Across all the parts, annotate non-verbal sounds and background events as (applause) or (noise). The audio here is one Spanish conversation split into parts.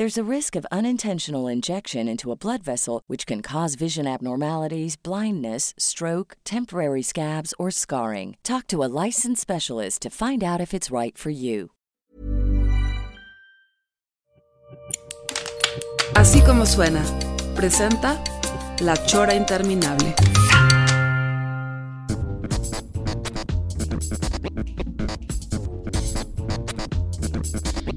There's a risk of unintentional injection into a blood vessel, which can cause vision abnormalities, blindness, stroke, temporary scabs, or scarring. Talk to a licensed specialist to find out if it's right for you. Así como suena, presenta La Chora Interminable.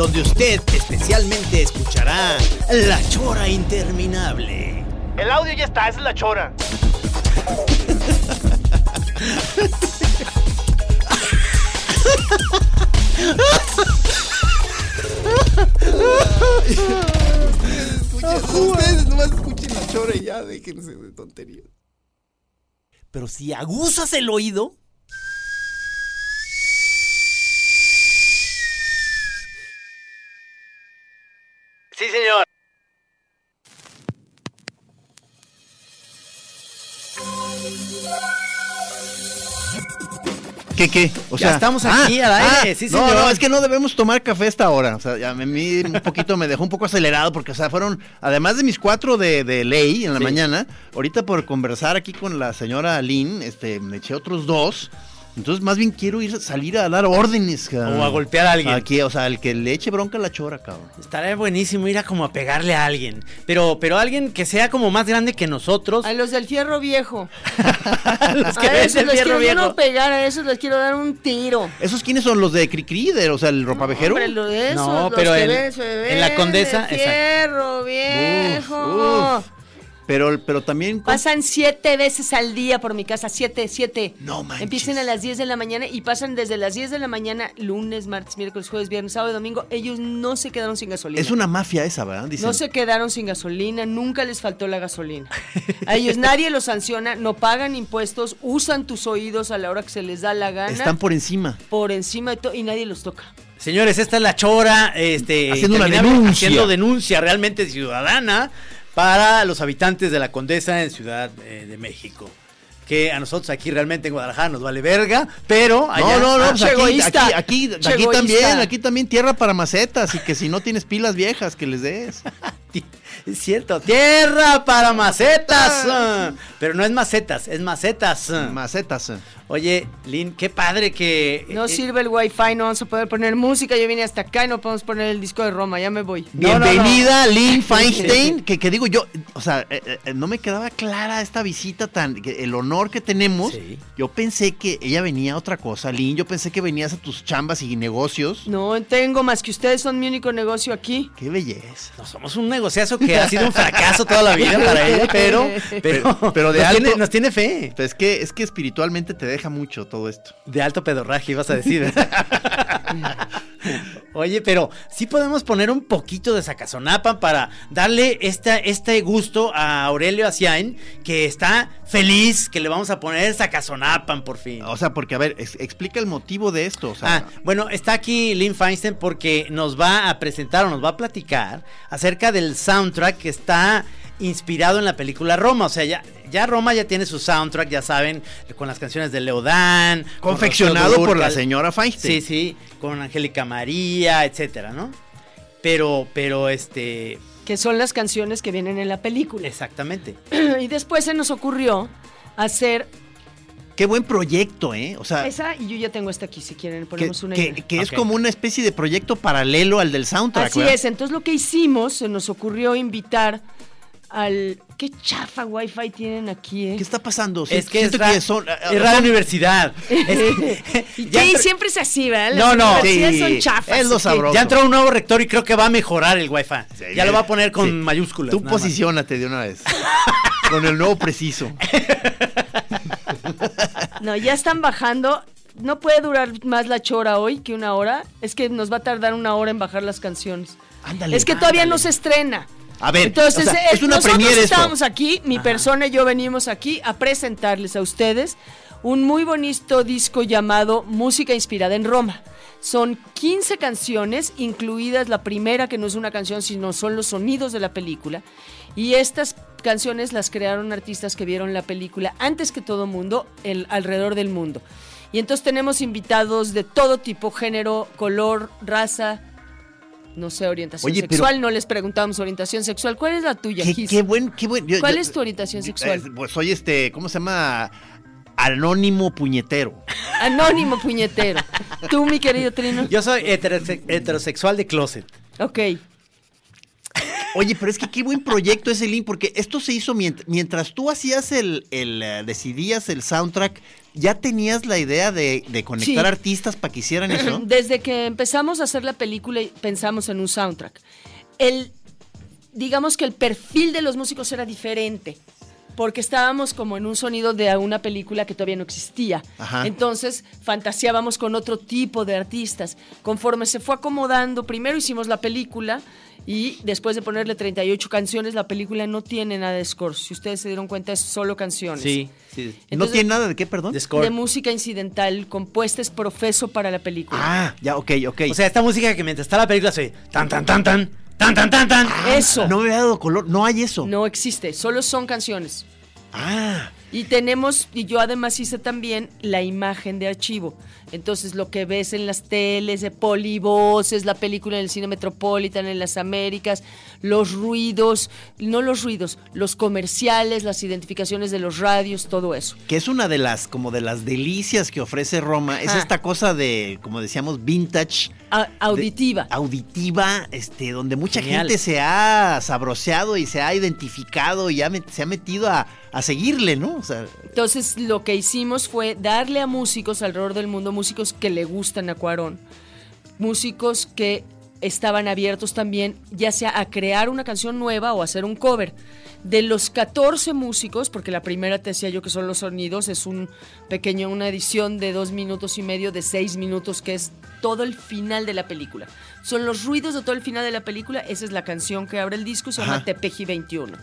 donde usted especialmente escuchará la chora interminable. El audio ya está, esa es la Chora. Ustedes nomás escuchen la chora y ya déjense de tonterías. Pero si aguzas el oído, ¿Qué, qué? O Ya estamos aquí al aire, sí, No, señor. no, es que no debemos tomar café esta hora. O sea, ya a mí un poquito me dejó un poco acelerado porque, o sea, fueron, además de mis cuatro de, de ley en la Sí. mañana, ahorita por conversar aquí con la señora Lynn, este, me eché otros dos. Entonces, más bien quiero ir salir a dar órdenes, cabrón. O a golpear a alguien. Aquí, o sea, el que le eche bronca a la chora, cabrón. estaría buenísimo ir a como a pegarle a alguien. Pero, pero alguien que sea como más grande que nosotros. A los del fierro viejo. (laughs) los que a ven esos el les fierro quiero viejo. no pegar, a esos les quiero dar un tiro. ¿Esos quiénes son los de Cricri, de, o sea, el ropavejero? Hombre, lo de esos, No, los pero que en- ven- en la Condesa, de exacto. fierro viejo. uf. Pero, pero también... con- Pasan siete veces al día por mi casa, siete, siete. No manches. Empiezan a las 10 de la mañana y pasan desde las 10 de la mañana, lunes, martes, miércoles, jueves, viernes, sábado y domingo. Ellos no se quedaron sin gasolina. Es una mafia esa, ¿verdad? Dicen. No se quedaron sin gasolina, nunca les faltó la gasolina. A ellos nadie los sanciona, no pagan impuestos, usan tus oídos a la hora que se les da la gana. Están por encima. por encima de todo y nadie los toca. Señores, esta es la chora, este, Haciendo una denuncia. haciendo denuncia realmente ciudadana para los habitantes de la Condesa en Ciudad eh, de México. Que a nosotros aquí realmente en Guadalajara nos vale verga, pero allá... No, no, no, Ah, pues aquí, aquí, aquí, también, aquí también tierra para macetas y que si no tienes pilas viejas, que les des. (laughs) Es cierto, tierra para macetas. ah, Pero no es macetas, es macetas. Macetas. eh. Oye, Lynn, qué padre que... No eh, sirve el wifi, no vamos a poder poner música. Yo vine hasta acá y no podemos poner el disco de Roma, ya me voy. No, no, no. Bienvenida, Lynn (laughs) Feinstein. Que, que digo yo, o sea, eh, eh, no me quedaba clara esta visita tan. que el honor que tenemos. Sí. Yo pensé que ella venía a otra cosa, Lynn. Yo pensé que venías a tus chambas y negocios. No tengo más que ustedes son mi único negocio aquí. Qué belleza. No, somos un negociazo que ha sido un fracaso toda la vida para él, (laughs) pero, pero, Pero- pero de nos, alto- tiene, nos tiene fe. Pues es que, es que espiritualmente te deja mucho todo esto. De alto pedorraje, ibas a decir. (laughs) Oye, pero sí podemos poner un poquito de sacazonapan para darle esta, este gusto a Aurelio Asiain, que está feliz que le vamos a poner sacazonapan por fin. O sea, porque, a ver, es- explica el motivo de esto. O sea, Ah, bueno, está aquí Lynn Feinstein porque nos va a presentar o nos va a platicar acerca del soundtrack que está inspirado en la película Roma. O sea, ya, ya Roma ya tiene su soundtrack, ya saben, con las canciones de Leodán. con confeccionado por la señora Feinstein. Sí, sí, con Angélica María, etcétera, ¿no? Pero, pero, este, que son las canciones que vienen en la película. Exactamente. (clears throat) y después se nos ocurrió hacer Qué buen proyecto, ¿eh? O sea, esa y yo ya tengo esta aquí, si quieren que, ponemos una. que- idea. que es como una especie de proyecto paralelo al del soundtrack. Así ¿verdad? es, entonces lo que hicimos, se nos ocurrió invitar al... ¿Qué chafa wifi tienen aquí, eh? ¿Qué está pasando? Es que es, ra- son- ah, es Radio Universidad. Y (laughs) Ya sí, siempre es así, ¿verdad? No, Las no. universidades Sí, son chafas. es lo sabroso. Ya entró un nuevo rector y creo que va a mejorar el Wi-Fi. ya lo va a poner con Sí. mayúsculas. Tú posiciónate de una vez. (laughs) con el nuevo preciso. (laughs) No, ya están bajando. No puede durar más la chora hoy que una hora. Es que nos va a tardar una hora en bajar las canciones. Ándale. es que todavía ándale. no se estrena. A ver, Entonces, o sea, eh, es una nosotros premiere esto. estábamos aquí, mi persona y yo venimos aquí a presentarles a ustedes un muy bonito disco llamado Música inspirada en Roma. Son 15 canciones, incluidas la primera, que no es una canción, sino son los sonidos de la película. Y estas canciones las crearon artistas que vieron la película antes que todo mundo, el, alrededor del mundo. Y entonces tenemos invitados de todo tipo, género, color, raza, no sé, orientación Oye, pero- sexual. No les preguntamos orientación sexual. ¿Cuál es la tuya, Qué, buen, qué buen. yo- ¿Cuál yo- es tu orientación sexual? Eh, Pues soy este, ¿cómo se llama? Anónimo puñetero. Anónimo puñetero. Tú, mi querido Trino. Yo soy heterose- heterosexual de closet. Ok. Oye, pero es que qué buen proyecto es el Link, porque esto se hizo mient- mientras tú hacías el, el, eh, decidías el soundtrack, ¿ya tenías la idea de, de conectar Sí. artistas para que hicieran eso? (clears throat) Desde que empezamos a hacer la película pensamos en un soundtrack. El, digamos que el perfil de los músicos era diferente. Porque estábamos como en un sonido de una película que todavía no existía. Ajá. Entonces fantaseábamos con otro tipo de artistas. Conforme se fue acomodando, primero hicimos la película y después de ponerle 38 canciones, la película no tiene nada de score. Si ustedes se dieron cuenta, es solo canciones. Sí, sí. ¿No tiene nada de qué, perdón? De score. De música incidental compuesta es profeso para la película. Ah, ya, ok, ok. O sea, esta música que mientras está la película se tan, tan, tan, tan, tan, tan, tan, tan. Eso. no me había dado color, no hay eso. No existe, solo son canciones. Ah, Y tenemos, y yo además hice también la imagen de archivo. Entonces lo que ves en las teles, de polivoces, la película en el cine Metropolitan, en las Américas, los ruidos, no los ruidos, los comerciales, las identificaciones de los radios, todo eso. que es una de las, como de las delicias que ofrece Roma, es esta cosa de, como decíamos, vintage. A- de- auditiva. auditiva, este, donde mucha Genial. gente se ha sabroseado y se ha identificado y ha se ha metido a, a seguirle, ¿no? O sea, Entonces lo que hicimos fue darle a músicos alrededor del mundo, músicos que le gustan a Cuarón, músicos que estaban abiertos también ya sea a crear una canción nueva o hacer un cover. De los 14 músicos, porque la primera te decía yo que son los sonidos, es un pequeño, una edición de dos minutos y medio, de seis minutos, que es todo el final de la película. Son los ruidos de todo el final de la película, esa es la canción que abre el disco, se llama. Tepeji 21.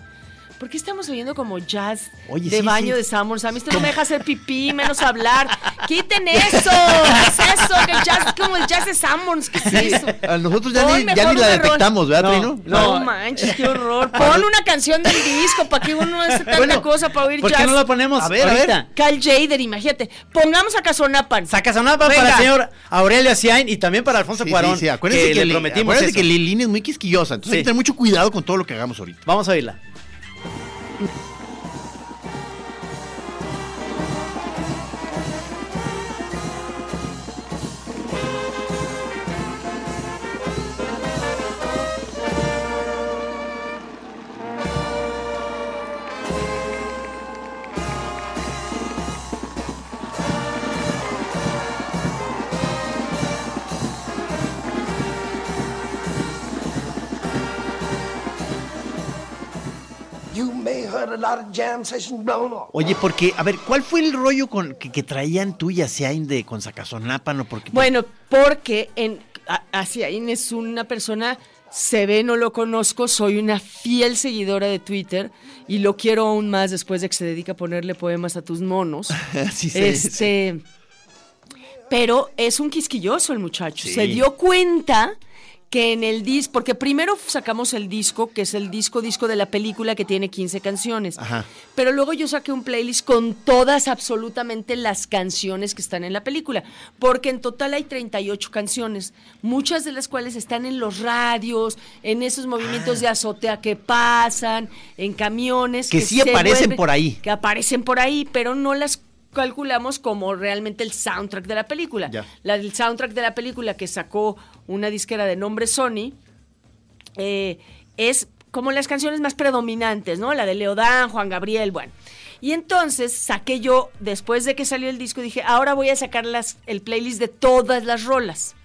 ¿Por qué estamos oyendo como jazz Oye, de sí, baño sí. de Samuels? A mí esto no me deja hacer pipí, menos hablar. (laughs) ¡Quiten eso! ¿Qué es eso? Que jazz como el jazz de Samuels. ¿Qué es eso? a nosotros ya Pon ni, ya ni la detectamos, ¿verdad, No, Trino? No, No. manches, qué horror. (laughs) Pon una canción del disco para que uno hace tanta Bueno, cosa para oír ¿Por jazz. qué no la ponemos A ver, a ahorita? ver. Cal Jader, imagínate. Pongamos a Casonapan. Saca sonapa Venga. para el señor Aurelio Asiain y también para Alfonso Sí, Cuarón. sí, sí, acuérdense que, le Li- prometimos acuérdense eso. que Lilín es muy quisquillosa, entonces hay que tener mucho cuidado con todo lo que hagamos ahorita. Vamos a oírla. Peace. Oye, porque, a ver, ¿cuál fue el rollo con que, que traían tú y Asiain de con Sacazonápano? Porque, Bueno, porque en a- Asiaín es una persona, se ve, no lo conozco, soy una fiel seguidora de Twitter y lo quiero aún más después de que se dedica a ponerle poemas a tus monos. (laughs) Sí, sí, este, pero es un quisquilloso el muchacho. Sí. Se dio cuenta que en el disco, porque primero sacamos el disco, que es el disco disco de la película que tiene 15 canciones. Ajá. Pero luego yo saqué un playlist con todas absolutamente las canciones que están en la película, porque en total hay 38 canciones, muchas de las cuales están en los radios, en esos movimientos de azotea que pasan, en camiones Ah. Que sí aparecen por ahí. que aparecen por ahí, pero no las calculamos como realmente el soundtrack de la película. Ya. La del soundtrack de la película que sacó una disquera de nombre Sony eh, es como las canciones más predominantes, ¿no? La de Leodán, Juan Gabriel, bueno. Y entonces saqué yo, después de que salió el disco, dije, ahora voy a sacar las, el playlist de todas las rolas.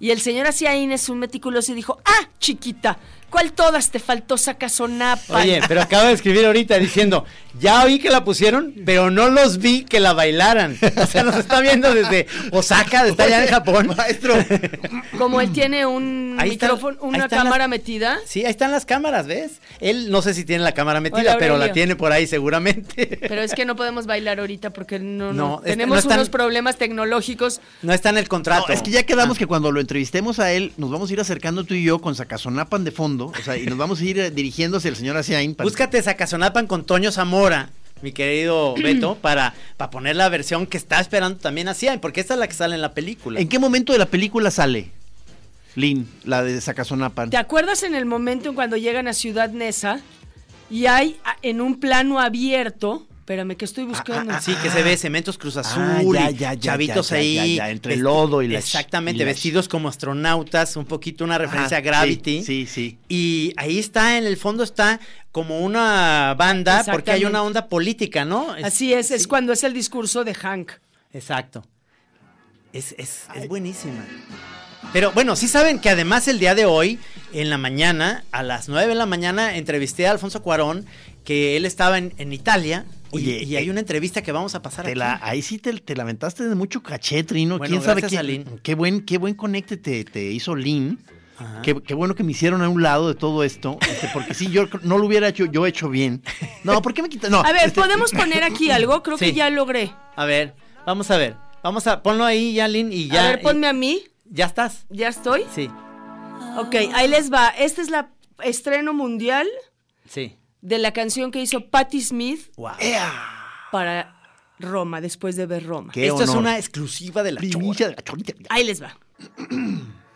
Y el señor Asiaín es un meticuloso y dijo, ah, chiquita, ¿cuál todas te faltó Sacasonapa? Oye, pero acabo de escribir ahorita diciendo, ya oí que la pusieron, pero no los vi que la bailaran. O sea, nos está viendo desde Osaka, está allá en Japón. Maestro. Como él tiene un Ahí micrófono, una cámara las- metida. Sí, ahí están las cámaras, ¿ves? Él no sé si tiene la cámara metida, Hola, pero la tiene por ahí seguramente. Pero es que no podemos bailar ahorita porque no, no, No, tenemos no están- unos problemas tecnológicos. No está en el contrato. No, es que ya quedamos Ah. que cuando lo entrevistemos a él, nos vamos a ir acercando tú y yo con Sacazonapan de fondo, o sea, y nos vamos a ir eh, dirigiendo hacia el señor Asiain. para- Búscate Sacazonapan con Toño Zamora, mi querido (clears throat) Beto, para, para poner la versión que está esperando también así, porque esta es la que sale en la película. ¿En qué momento de la película sale? Lin, la de Sacazonapan. ¿Te acuerdas en el momento en cuando llegan a Ciudad Neza y hay en un plano abierto, espérame que estoy buscando. Sí, que se ve Cementos Cruz Azul, Ah, ya, y ya, ya, chavitos ya, ya, ahí. ya, ya, entre el lodo y la Exactamente, y vestidos como astronautas, un poquito una referencia a Gravity. Sí, sí, sí. Y ahí está, en el fondo está como una banda, porque hay una onda política, ¿no? Es- Así es, es cuando es el discurso de Hank. Exacto. Es, es, es buenísima. Pero bueno, sí saben que además el día de hoy, en la mañana, a las 9 de la mañana, entrevisté a Alfonso Cuarón, que él estaba en, en Italia. Y- Oye, y, hay eh, una entrevista que vamos a pasar Te aquí. la- ahí sí te, te lamentaste de mucho caché, Trino. Bueno, ¿Quién sabe qué, qué buen, qué buen conecte te, te hizo Lin? Ajá. Qué, qué bueno que me hicieron a un lado de todo esto, este, porque si yo no lo hubiera hecho, yo hecho bien. No, ¿por qué me quitas? No, A ver, este, ¿podemos poner aquí algo? Creo Sí. que ya logré. A ver, vamos a ver. Vamos a ponlo ahí, Yalin, y ya. a ver, ponme y- a mí. ¿Ya estás? ¿Ya estoy? Sí, Ok, ahí les va. Este es la estreno mundial sí. De la canción que hizo Patti Smith Wow. para Roma, después de ver Roma. Qué Esto es una exclusiva de la primicia de la chorita. Ahí les va. (clears throat)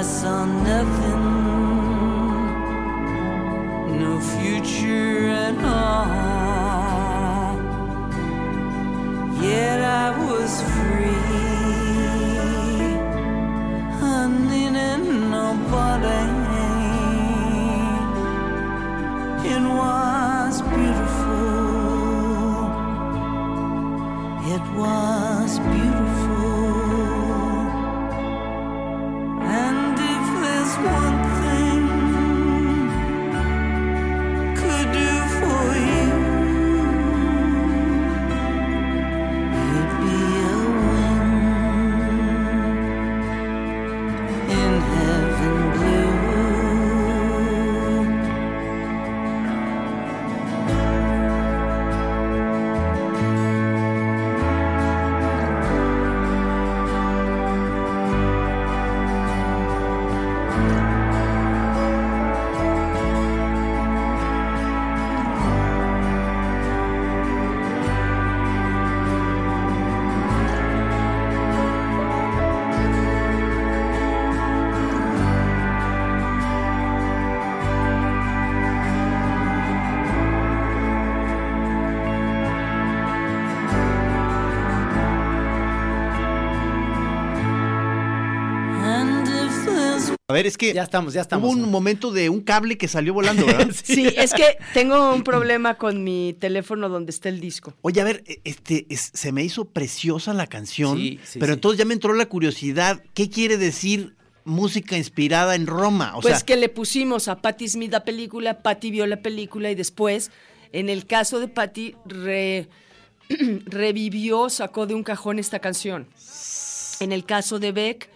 I saw nothing ver, es que Ya estamos, ya estamos. hubo un momento de un cable que salió volando, ¿verdad? (laughs) Sí, es que tengo un problema con mi teléfono donde está el disco. Oye, a ver, e- este, es- se me hizo preciosa la canción, Sí, sí, pero sí. entonces ya me entró la curiosidad, ¿qué quiere decir música inspirada en Roma? O pues sea, que le pusimos a Patti Smith la película, Patti vio la película y después, en el caso de Patti, re- (clears throat) revivió, sacó de un cajón esta canción. En el caso de Beck,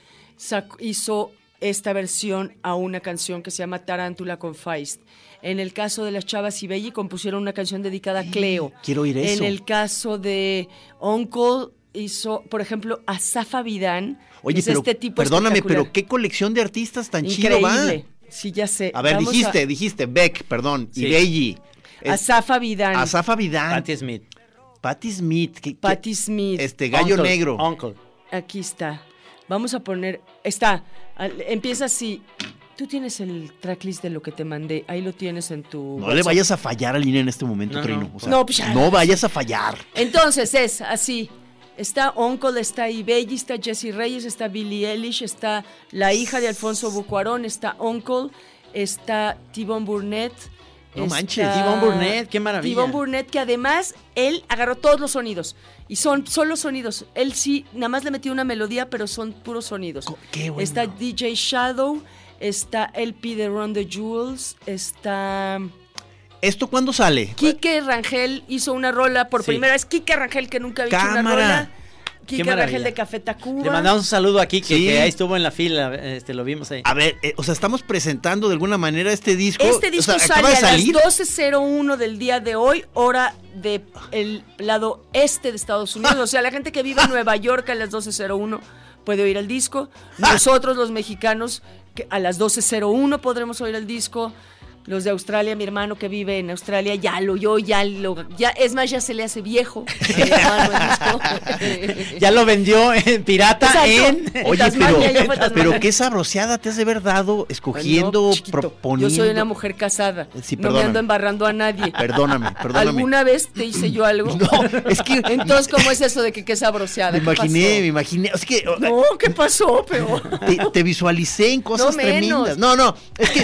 hizo esta versión a una canción que se llama Tarántula con Feist. En el caso de las Chavas y Belli, compusieron una canción dedicada a Cleo. quiero oír eso. En el caso de Uncle, hizo, por ejemplo, a Safa Vidán. oye, es pero este tipo perdóname, pero qué colección de artistas tan chido va. Increíble. Sí, ya sé. A ver, Vamos dijiste, dijiste Beck, perdón, Sí. y Belli. A, Safa Vidán. Asafa Vidal, Patti Smith. Patti Smith, Patti Smith. este Gallo Uncle, Negro. Uncle. Aquí está. Vamos a poner. Está. Empieza así. Tú tienes el tracklist de lo que te mandé. Ahí lo tienes en tu. No le vayas a fallar a línea en este momento, No, Trino. no. O sea, No, pues ya. no vayas a fallar. Entonces es así. Está Uncle, está Ibelli, está Jesse Reyes, está Billie Eilish, está la hija de Alfonso Bucuarón, está Uncle, está Tibon Burnett. No está manches, T-Bone Burnett, qué maravilla. T-Bone Burnett, que además él agarró todos los sonidos. Y son solo sonidos. Él sí, nada más le metió una melodía, pero son puros sonidos. Qué bueno. Está DJ Shadow, está LP de Run the Jewels, está... ¿Esto cuándo sale? Quique Rangel hizo una rola por Sí. primera vez. Quique Rangel, que nunca había hecho una Cámara. rola. Qué Quique maravilla. Rangel de Café Tacuba. Le mandamos un saludo aquí, que, Sí. que ahí estuvo en la fila, este, lo vimos ahí. A ver, eh, o sea, estamos presentando de alguna manera este disco. Este O disco sea, sale acaba de a salir. las 12.01 del día de hoy, hora del lado este de Estados Unidos. O sea, la gente que vive en Nueva York a las 12.01 puede oír el disco. (laughs) Nosotros, los mexicanos, que a las 12.01 podremos oír el disco. Los de Australia, mi hermano que vive en Australia, ya lo oyó, ya lo. Ya, es más, ya se le hace viejo. (laughs) (laughs) Ya lo vendió en pirata Exacto. en... (laughs) Oye, Tasmania, pero, pero qué sabroseada te has de haber dado escogiendo, No, proponiendo. Yo soy una mujer casada. Sí, no me ando embarrando a nadie. Perdóname, perdóname. ¿Alguna vez te hice yo algo? No, es que Entonces, ¿cómo es eso de que qué sabroseada? me ¿Qué imaginé, me imaginé. Es que No, ¿qué pasó, pero? te, te visualicé en cosas No tremendas. No, no, es que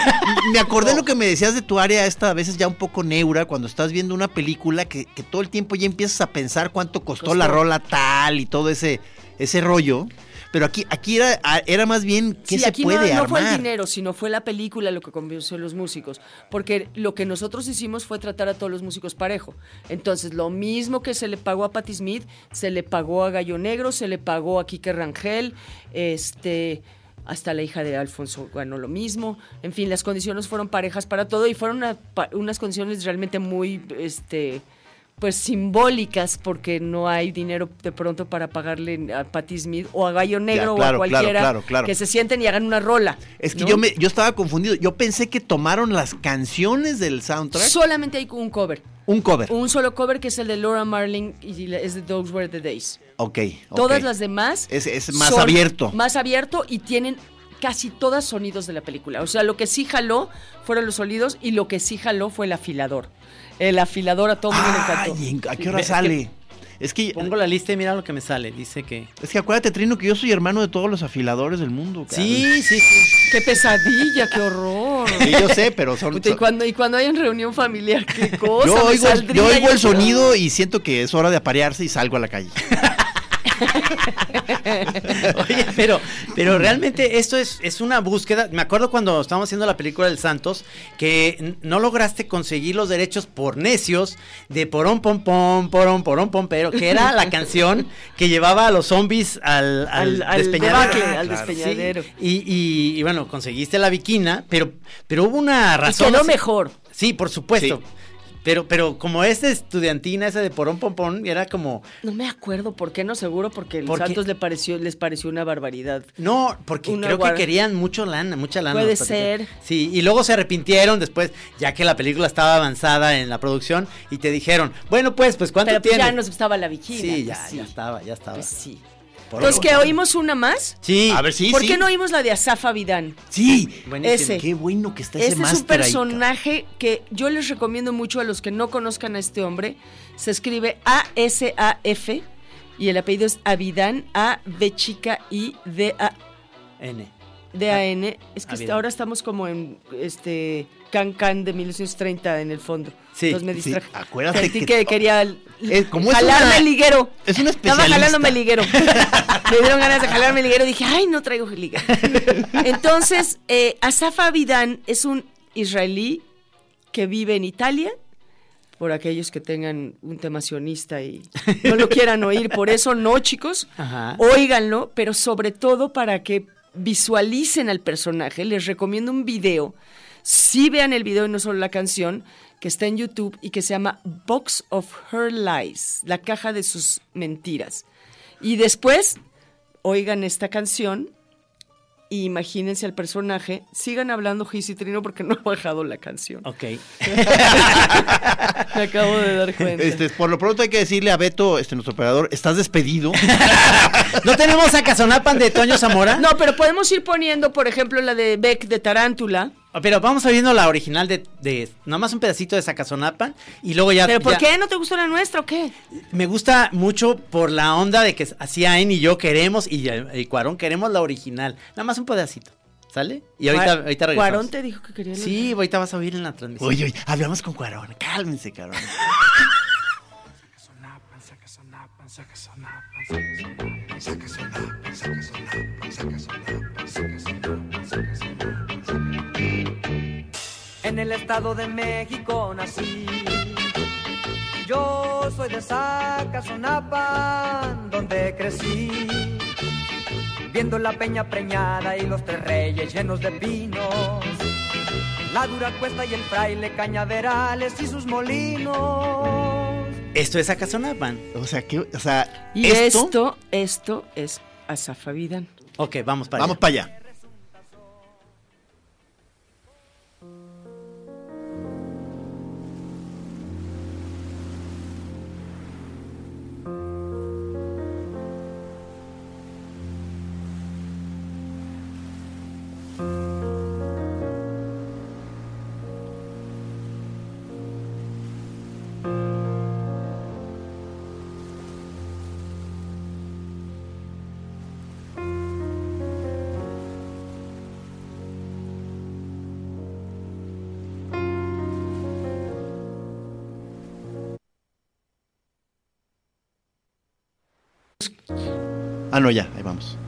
me acordé lo que me decías de tu área esta a veces ya un poco neura cuando estás viendo una película que, que todo el tiempo ya empiezas a pensar cuánto costó, Costó. la rola tal y todo ese, ese rollo. Pero aquí, aquí era, era más bien qué Sí, se aquí puede no, no armar. fue el dinero, sino fue la película lo que convenció a los músicos. Porque lo que nosotros hicimos fue tratar a todos los músicos parejo. Entonces, lo mismo que se le pagó a Patti Smith, se le pagó a Gallo Negro, se le pagó a Quique Rangel, este hasta la hija de Alfonso ganó lo mismo. En fin, las condiciones fueron parejas para todo y fueron unas condiciones realmente muy este pues simbólicas porque no hay dinero de pronto para pagarle a Patti Smith o a Gallo Negro claro, o a cualquiera claro, claro. que se sienten y hagan una rola. Es que ¿no? yo me, yo estaba confundido. Yo pensé que tomaron las canciones del soundtrack. Solamente hay un cover. un cover. Un solo cover que es el de Laura Marling y es de Those Were the Days. Ok. ok. Todas las demás Es, es más son abierto. Más abierto y tienen casi todas sonidos de la película. O sea, lo que sí jaló fueron los sonidos y lo que sí jaló fue el afilador. El afilador a todo el mundo le encantó. Ay, ¿en- ¿a qué hora Ve, es que- sale? Es que, Pongo la lista y mira lo que me sale. Dice que... es que acuérdate, Trino, que yo soy hermano de todos los afiladores del mundo. cabrón. Sí, sí, sí. ¡Qué pesadilla, qué horror! Sí, yo sé, pero son. Puta, y, cuando, y cuando hay en reunión familiar, qué cosa. yo oigo, yo oigo el sonido y siento que es hora de aparearse y salgo a la calle. (laughs) Oye, pero, pero realmente esto es, es una búsqueda. Me acuerdo cuando estábamos haciendo la película del Santos, que no lograste conseguir los derechos por necios de porón pom pom, porón porón pom, pero que era la (laughs) canción que llevaba a los zombies al, al, Al- al despeñadero. debacle, al Claro. despeñadero. Sí, y, y- y bueno, conseguiste la viquina, pero, pero hubo una Y razón. quedó así- mejor. Sí, por supuesto. Sí. Pero, pero como es de estudiantina, ese de porón pom pom, era como. No me acuerdo por qué, no seguro, porque el ¿Por qué? Santos le pareció, les pareció una barbaridad. No, porque Una creo guarda- que querían mucho lana, mucha lana. Puede los ser. Sí, y luego se arrepintieron después, ya que la película estaba avanzada en la producción, y te dijeron, bueno, pues, pues, ¿cuánto Pero pues ya nos estaba la viquina. sí, pues ya, sí, ya estaba, ya estaba. pues sí. Por Entonces, eso- ¿que oímos una más? Sí. A ver, sí, ¿Por sí. qué no oímos la de Asafa Vidán? Sí. Buenísimo. Ese. Qué bueno que está ese Este es un ahí, personaje que yo les recomiendo mucho a los que no conozcan a este hombre. Se escribe A-S-A-F y el apellido es Avidan, A-B chica I D-A. N. D-A-N. Es que ahora estamos como en este Can Can de 1930 en el fondo. Sí, Entonces me sí, distraje. acuérdate Sentí que- que, quería como es jalarme una- el liguero. es una Estaba especialista. jalándome el liguero. (laughs) me dieron ganas de jalarme el liguero. Dije, ay, no traigo liguero. (laughs) Entonces, eh, Asaf Avidan es un israelí que vive en Italia. Por aquellos que tengan un tema sionista y no lo quieran oír, por eso no, chicos, Ajá. óiganlo, pero sobre todo para que visualicen al personaje, les recomiendo un video. Sí vean el video y no solo la canción, que está en YouTube y que se llama Box of Her Lies, la caja de sus mentiras. Y después, oigan esta canción y imagínense al personaje. Sigan hablando Gis y Trino porque no he bajado la canción. Ok. (laughs) Me acabo de dar cuenta. Este, por lo pronto hay que decirle a Beto, este, nuestro operador, estás despedido. (laughs) ¿No tenemos a Cazonapan de Toño Zamora? No, pero podemos ir poniendo, por ejemplo, la de Beck de Tarántula. Pero vamos a viendo la original de, de nada más un pedacito de Sacazonapan y luego ya. ¿Pero por ya- qué? ¿No te gustó la nuestra o qué? Me gusta mucho por la onda de que hacía En y yo queremos y, y Cuarón queremos la original. Nada más un pedacito. ¿Sale? Y ahorita, ahorita regresamos. Cuarón te dijo que quería la- Sí, ahorita vas a oír en la transmisión. Oye, oye, hablamos con Cuarón. Cálmense, cabrón. En el estado de México nací. Yo soy de Zacazonapan, donde crecí. Viendo la peña preñada y los tres reyes llenos de pinos. La dura cuesta y el fraile cañaverales y sus molinos. Esto es Sacazonapan. O sea, que, o sea, Y esto, esto, es Asafavidan. Ok, vamos para Vamos allá. para allá. Ah, no, ya, ahí vamos.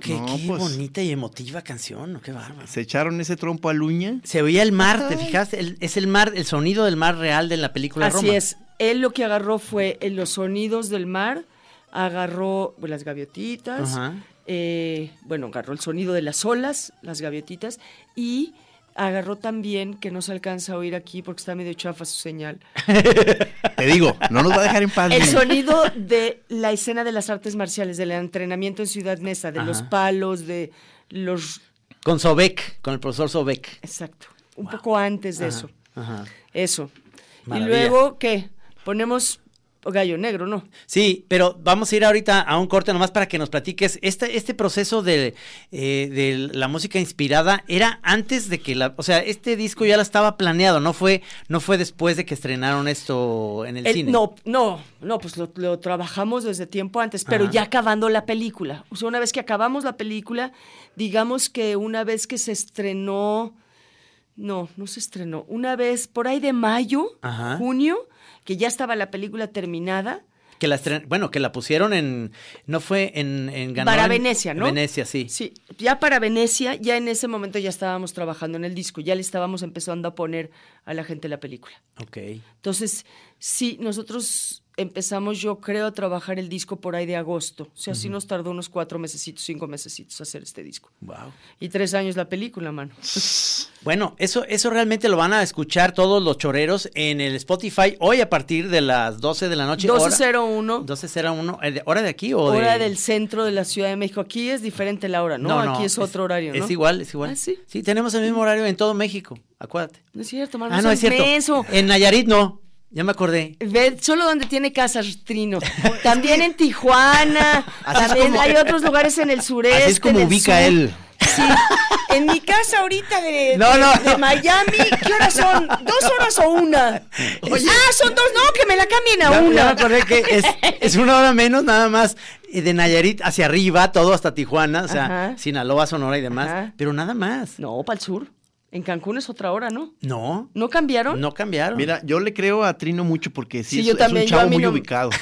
Qué, No, qué pues- bonita y emotiva canción, ¿no? qué bárbaro. Se echaron ese trompo a luña. Se oía el mar, ¿te fijaste? El- es el mar, el sonido del mar real de la película Así Roma. es. Él lo que agarró fue en los sonidos del mar, agarró pues, las gaviotitas, Ajá. eh, bueno, agarró el sonido de las olas, las gaviotitas, y agarró también, que no se alcanza a oír aquí porque está medio chafa su señal, (laughs) Te digo, no nos va a dejar en paz. el sonido de la escena de las artes marciales, del entrenamiento en Ciudad Mesa, de los palos, de los... Con Sobek, con el profesor Sobek. Exacto, un poco antes de Ajá, eso. Ajá. Eso. Maravilla. Y luego, ¿qué? Ponemos gallo negro, ¿no? Sí, pero vamos a ir ahorita a un corte nomás para que nos platiques. Este, este proceso de, eh, de la música inspirada era antes de que la. O sea, este disco ya la estaba planeado, no fue, no fue después de que estrenaron esto en el, El- cine. No, no, no, pues lo, lo trabajamos desde tiempo antes, pero Ajá. ya acabando la película. O sea, una vez que acabamos la película, digamos que una vez que se estrenó, no, no se estrenó, una vez por ahí de mayo, Ajá. junio, que ya estaba la película terminada, Que la bueno, que la pusieron en. No fue en. en ganó para en Venecia, ¿no? Venecia, sí. Sí, ya para Venecia, ya en ese momento ya estábamos trabajando en el disco, ya le estábamos empezando a poner a la gente la película. Ok. Entonces, sí, nosotros empezamos, yo creo, a trabajar el disco por ahí de agosto. O sea, sí nos tardó unos cuatro mesecitos, cinco mesecitos hacer este disco. Wow. Y tres años la película, mano. (laughs) Bueno, eso, eso realmente lo van a escuchar todos los choreros en el Spotify hoy a partir de las 12 de la noche. hora- 12.01, 12.01. ¿eh, ¿Hora de aquí o hora de...? del centro de la Ciudad de México. Aquí es diferente la hora, ¿no? Aquí es otro horario, ¿no? Es igual, es igual. Ah, ¿sí? Sí, tenemos el mismo horario en todo México, acuérdate. No es cierto, mano. Ah, no, es cierto. En Nayarit no, ya me acordé. Ve, solo donde tiene casas, Trino. (laughs) También en Tijuana. Así también como- hay otros lugares en el sureste. Así es como ubica sur. él. Sí. En mi casa ahorita de, No, de- no, de no. Miami, ¿qué horas son? ¿Dos horas o una? (laughs) ah, son dos, no, que me la cambien a Ya, ya me una. acordé que es, es una hora menos, nada más eh, de Nayarit hacia arriba, todo hasta Tijuana, o sea, Ajá. Sinaloa, Sonora y demás, Ajá. pero nada más. No, para el sur. En Cancún es otra hora, ¿no? No, ¿No cambiaron? no cambiaron. Mira, yo le creo a Trino mucho porque sí, Sí, es, yo es también, un chavo muy no- ubicado. (laughs)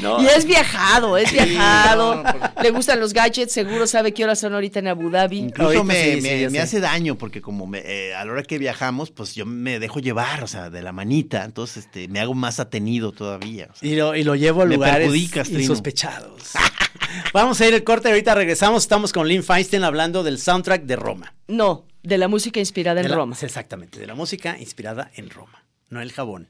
No. Y es viajado, es viajado. Le gustan los gadgets, seguro sabe qué horas son ahorita en Abu Dhabi. Incluso Ahorita me, sí, me- me hace daño porque como me- eh, a la hora que viajamos, pues yo me dejo llevar, o sea, de la manita, entonces este, me hago más atenido todavía. o sea. Y lo, y lo llevo a lugares insospechados. (laughs) Vamos a ir el corte, ahorita regresamos. Estamos con Lynn Feinstein hablando del soundtrack de Roma. No, de la música inspirada en la- Roma. Exactamente, de la música inspirada en Roma, no el jabón.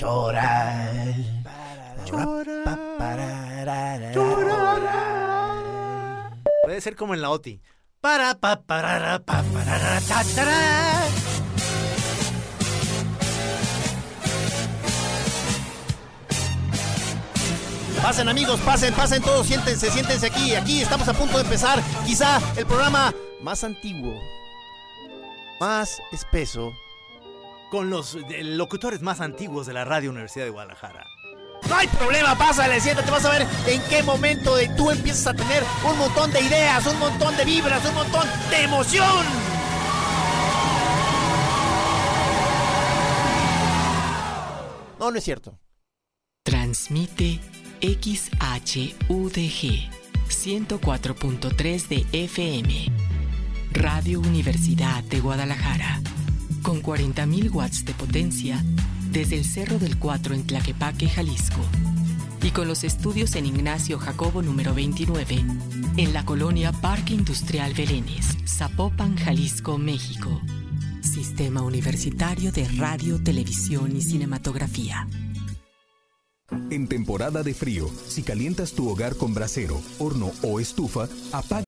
Llorar. Puede ser como en la OTI. Para, pa, parara, pa, tará. Pasen amigos, pasen, pasen todos, siéntense, siéntense aquí. Aquí estamos a punto de empezar quizá el programa más antiguo, más espeso. Con los eh, locutores más antiguos de la Radio Universidad de Guadalajara. No hay problema, pásale, siéntate, vas a ver en qué momento de tú empiezas a tener un montón de ideas, un montón de vibras, un montón de emoción. No, no es cierto. Transmite XHUDG 104.3 de FM. Radio Universidad de Guadalajara. Con 40.000 watts de potencia desde el Cerro del Cuatro en Tlaquepaque, Jalisco. Y con los estudios en Ignacio Jacobo número 29, en la colonia Parque Industrial Belénes, Zapopan, Jalisco, México. Sistema Universitario de Radio, Televisión y Cinematografía. En temporada de frío, si calientas tu hogar con brasero, horno o estufa, apaga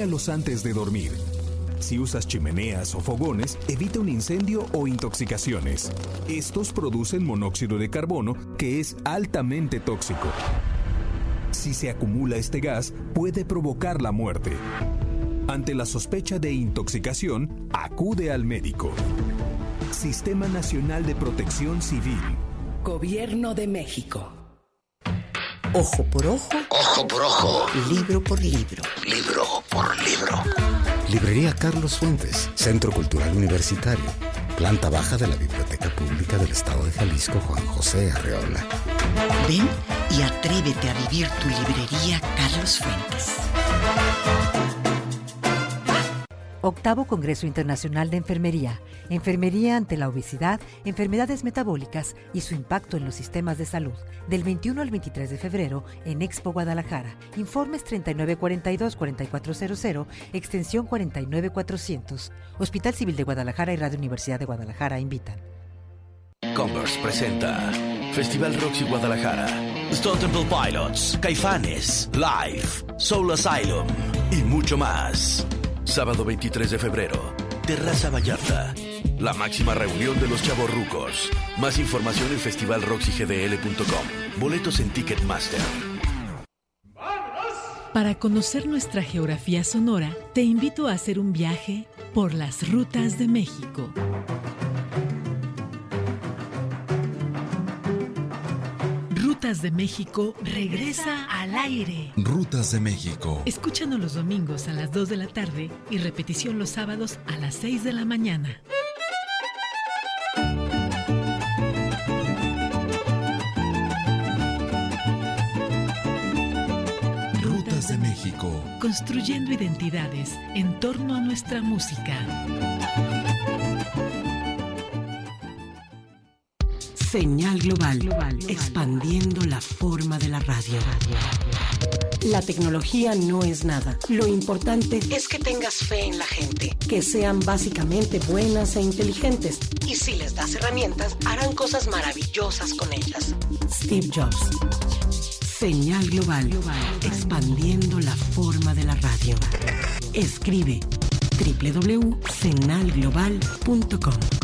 Los antes de dormir. Si usas chimeneas o fogones, evita un incendio o intoxicaciones. Estos producen monóxido de carbono que es altamente tóxico. Si se acumula este gas, puede provocar la muerte. Ante la sospecha de intoxicación, acude al médico. Sistema Nacional de Protección Civil. Gobierno de México. Ojo por ojo. Ojo por ojo. Libro por libro. Libro por libro. Librería Carlos Fuentes, Centro Cultural Universitario, planta baja de la Biblioteca Pública del Estado de Jalisco Juan José Arreola. Ven y atrévete a vivir tu librería Carlos Fuentes. Octavo Congreso Internacional de Enfermería. Enfermería ante la obesidad, enfermedades metabólicas y su impacto en los sistemas de salud. Del 21 al 23 de febrero en Expo Guadalajara. Informes 3942-4400, extensión 49400. Hospital Civil de Guadalajara y Radio Universidad de Guadalajara invitan. Converse presenta Festival Roxy Guadalajara, Stone Temple Pilots, Caifanes, Live, Soul Asylum y mucho más. Sábado 23 de febrero, Terraza Vallarta. la máxima reunión de los chavorrucos. Más información en festivalroxygdl.com. Boletos en Ticketmaster. Para conocer nuestra geografía sonora, te invito a hacer un viaje por las rutas de México. Rutas de México regresa al aire. Rutas de México. Escúchanos los domingos a las 2 de la tarde y repetición los sábados a las 6 de la mañana. Rutas de México. Construyendo identidades en torno a nuestra música. Señal global, expandiendo la forma de la radio. La tecnología no es nada. Lo importante es que tengas fe en la gente, que sean básicamente buenas e inteligentes. Y si les das herramientas, harán cosas maravillosas con ellas. Steve Jobs. Señal global, expandiendo la forma de la radio. Escribe www.senalglobal.com.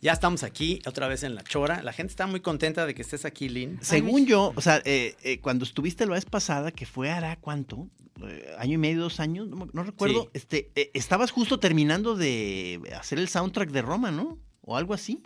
Ya estamos aquí, otra vez en La Chora. La gente está muy contenta de que estés aquí, Lynn. Según yo, o sea, eh, eh, cuando estuviste la vez pasada, que fue hará cuánto, Eh, año y medio, dos años, no, no recuerdo, Sí. este, eh, estabas justo terminando de hacer el soundtrack de Roma, ¿no? O algo así.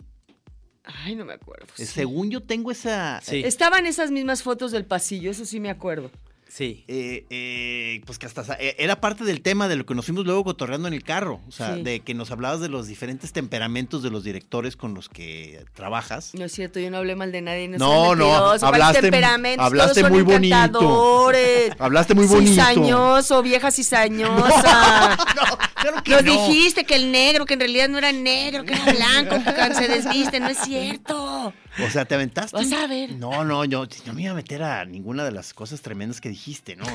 Ay, no me acuerdo. Eh, Según yo tengo esa... eh, Estaban esas mismas fotos del pasillo, eso sí me acuerdo. Sí. Eh, eh, pues que hasta eh, era parte del tema de lo que nos fuimos luego cotorreando en el carro. O sea, Sí. de que nos hablabas de los diferentes temperamentos de los directores con los que trabajas. No es cierto, yo no hablé mal de nadie. No, No, no, mentiroso, ¿cuál hablaste- temperamentos? hablaste Todos son muy bonito. (laughs) Hablaste muy bonito. Cizañoso, vieja cizañosa. (laughs) que Nos no. dijiste que el negro, que en realidad no era negro, que era blanco, que se desviste. No es cierto. O sea, te aventaste. Vas a ver. No, no, yo no me iba a meter a ninguna de las cosas tremendas que dijiste, ¿no? (laughs)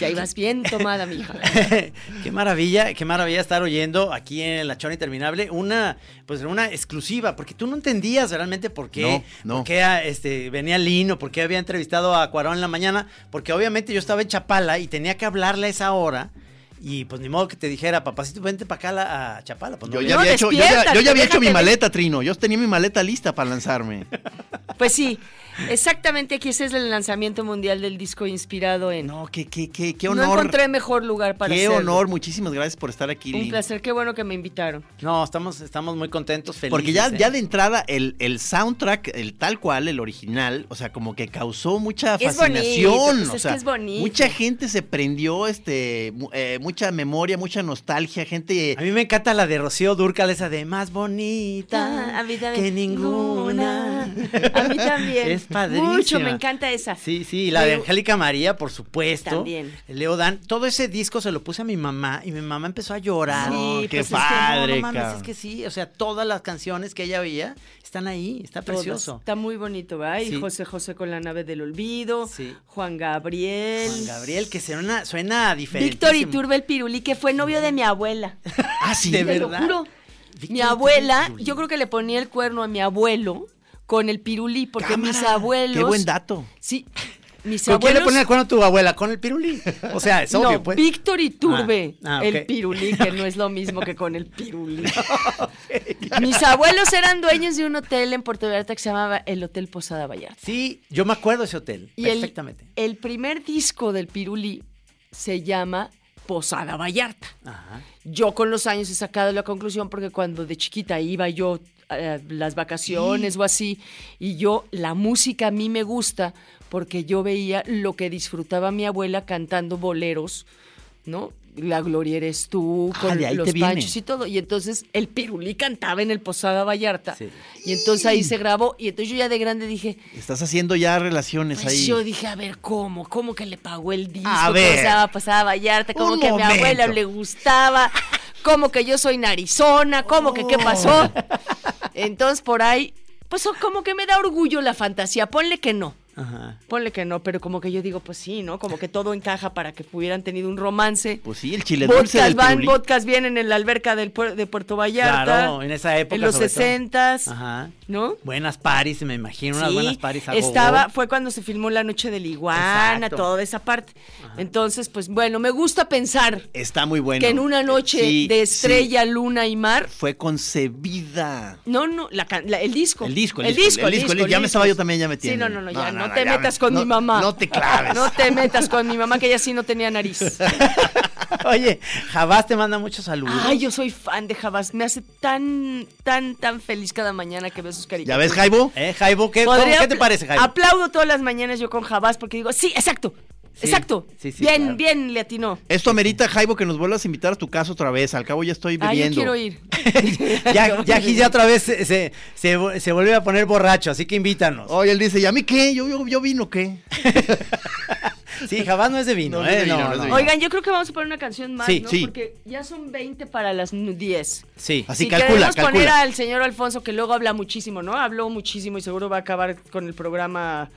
ya ibas bien tomada, mija. (laughs) qué maravilla, qué maravilla estar oyendo aquí en La Chora Interminable una, pues una exclusiva, porque tú no entendías realmente por qué, No, no. por qué, ah, este, venía Lino, por qué había entrevistado a Cuarón en la mañana, porque obviamente yo estaba en Chapala y tenía que hablarle a esa hora. Y pues ni modo que te dijera, papacito, vente para acá a la- a Chapala. Pues, no Yo ya había hecho, yo ya, yo ya había hecho mi maleta, Trino. Yo tenía mi maleta lista para lanzarme. Pues sí, exactamente aquí ese es el lanzamiento mundial del disco inspirado en. No, qué, qué, qué, qué No honor. encontré mejor lugar para Qué hacerlo. honor, muchísimas gracias por estar aquí, Un Lin. placer, qué bueno que me invitaron. No, estamos, estamos muy contentos, felices. Porque ya, ¿eh? ya de entrada, el, el soundtrack, el tal cual, el original, o sea, como que causó mucha Es fascinación. bonito, pues o es sea, que es bonito. Mucha gente se prendió, este, eh, mucha memoria, mucha nostalgia, gente. A mí me encanta la de Rocío Durcal, esa de más bonita Ah, a mí también. que ninguna. A mí también. (laughs) Es padrísima. Mucho, me encanta esa. Sí, sí, la de Angélica María, por supuesto. También. Leo Dan. Todo ese disco se lo puse a mi mamá y mi mamá empezó a llorar. Sí, qué pues es que padre, no, no, mames, es que sí, o sea, todas las canciones que ella oía están ahí, está Todas. precioso. Está muy bonito, ¿verdad? Y Sí. José José con la nave del olvido. Sí. Juan Gabriel. Juan Gabriel, que suena, suena diferente. Víctor Iturbe el Pirulí, que fue novio de mi abuela. Ah, sí, de Te lo verdad. juro. Mi abuela, yo creo que le ponía el cuerno a mi abuelo con el pirulí, porque mis abuelos. Qué buen dato. Sí. Mis ¿Con quién le abuelos. ponía el cuerno a tu abuela? ¿Con el pirulí? O sea, es (laughs) obvio, no, pues. Víctor Iturbe, Ah, ah, el pirulí, que no es lo mismo que con el pirulí. (laughs) Mis abuelos eran dueños de un hotel en Puerto Vallarta que se llamaba el Hotel Posada Vallarta. Sí, yo me acuerdo de ese hotel, Y el- perfectamente. El, primer disco del pirulí se llama Posada Vallarta. Ajá. Yo con los años he sacado la conclusión porque cuando de chiquita iba yo a las vacaciones o así, y yo, la música a mí me gusta porque yo veía lo que disfrutaba mi abuela cantando boleros, ¿no? La Gloria eres tú, Ah, con los panchos y todo. Y entonces el Pirulí cantaba en el Posada Vallarta. Y entonces ahí se grabó. Y entonces yo ya de grande dije, Estás haciendo ya relaciones pues ahí. yo dije, a ver, ¿cómo? ¿Cómo que le pagó el disco? A ¿Cómo ver. llama Posada Vallarta? ¿Cómo Un que a mi abuela le gustaba? ¿Cómo que yo soy narizona? ¿Cómo que qué pasó? Entonces por ahí, pues como que me da orgullo la fantasía. Ponle que no. Ajá. Ponle que no, pero como que yo digo, pues sí, ¿no? Como que todo encaja para que hubieran tenido un romance. Pues sí, el chile dulce Vodkas del van, pirulí. vodkas vienen en la alberca del puer- de Puerto Vallarta. Claro, en esa época. En los sesentas, Ajá. ¿no? Buenas paris, me imagino, unas Sí, buenas paris estaba, fue cuando se filmó La Noche de la Iguana, Exacto. toda esa parte. Entonces, pues bueno, me gusta pensar Está muy bueno. que en una noche Sí, de sí. estrella, luna y mar, Fue concebida. no, no, la la- el disco. El disco, el disco, el disco, el disco. Ya me estaba yo también ya Sí, metiendo. no, no, no, No, ya, no, no, no, te ya metas me- con no- mi mamá. no te claves. No te metas con mi mamá, que ella sí no tenía nariz. (laughs) Oye, Jabás te manda muchos saludos. Ay, yo soy fan de Jabás. Me hace tan, tan, tan feliz cada mañana que veo sus caricaturas. ¿Ya ves, Jaibo? ¿Eh, Jaibo? ¿Qué, qué te parece, Jaibo? Aplaudo todas las mañanas yo con Jabás porque digo, sí, exacto, Sí, exacto. sí, sí, bien, claro. bien, le atinó. Esto amerita, Jaibo, que nos vuelvas a invitar a tu casa otra vez. Al cabo ya estoy Ah, yo quiero ir. (laughs) (laughs) Ya, ya, otra vez se, se, se, se vuelve a poner borracho, así que invítanos. Oye, él dice, ¿y a mí qué? ¿Yo, yo, yo vino qué? (laughs) Sí, Jabás no es de vino, No, ¿eh? Oigan, yo creo que vamos a poner una canción más, Sí, ¿no? sí. Porque ya son 20 para las nu- 10. Sí. Así si calcula, queremos calcula. poner al señor Alfonso, que luego habla muchísimo, ¿no? Habló muchísimo y seguro va a acabar con el programa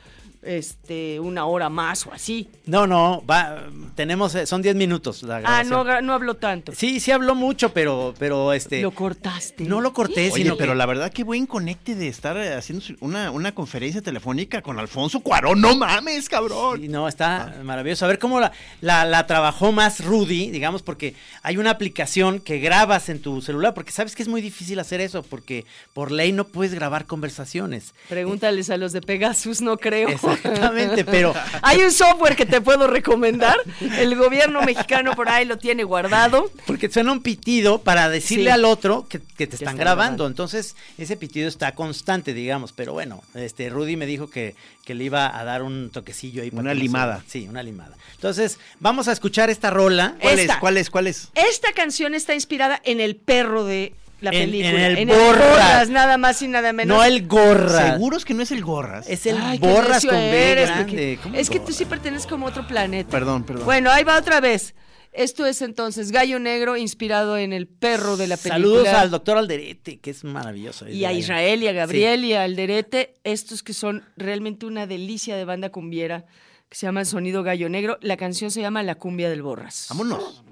este una hora más o así. No, no, va, tenemos, eh, son 10 minutos la Ah, grabación. no, gra- no habló tanto. Sí, sí habló mucho, pero, pero este... Lo cortaste. No lo corté, Oye, sino pero que- la verdad, qué buen conecte de estar eh, haciendo una, una conferencia telefónica con Alfonso Cuarón. No mames, cabrón. Sí, no, está maravilloso. A ver cómo la, la, la trabajó más Rudy, digamos, porque hay una aplicación que grabas en tu celular, porque sabes que es muy difícil hacer eso, porque por ley no puedes grabar conversaciones. Pregúntales a los de Pegasus, no creo. Exactamente, pero... Hay un software que te puedo recomendar. El gobierno mexicano por ahí lo tiene guardado. Porque suena un pitido para decirle Sí. al otro que, que te están están grabando. grabando. Entonces, ese pitido está constante, digamos. Pero bueno, este Rudy me dijo que, que le iba a dar un toquecillo ahí. para Una no limada. sí, una limada. Entonces, vamos a escuchar esta rola. ¿Cuál Esta. es? ¿Cuál es? ¿Cuál es? Esta canción está inspirada en el perro de la En- película. en el Borras. nada más y nada menos. No el gorra. ¿Seguros que no es el Gorras? Es el Ay, borras con B eres, grande. Peque. ¿Cómo Es que tú sí perteneces como a otro planeta. Perdón, perdón. Bueno, ahí va otra vez. Esto es entonces Gallo Negro inspirado en el perro de la película. Saludos al doctor Alderete, que es maravilloso. Y a Israel y a Gabriel y a Alderete, estos que son realmente una delicia de banda cumbiera, que se llama Sonido Gallo Negro. La canción se llama La Cumbia del Borras. Vámonos.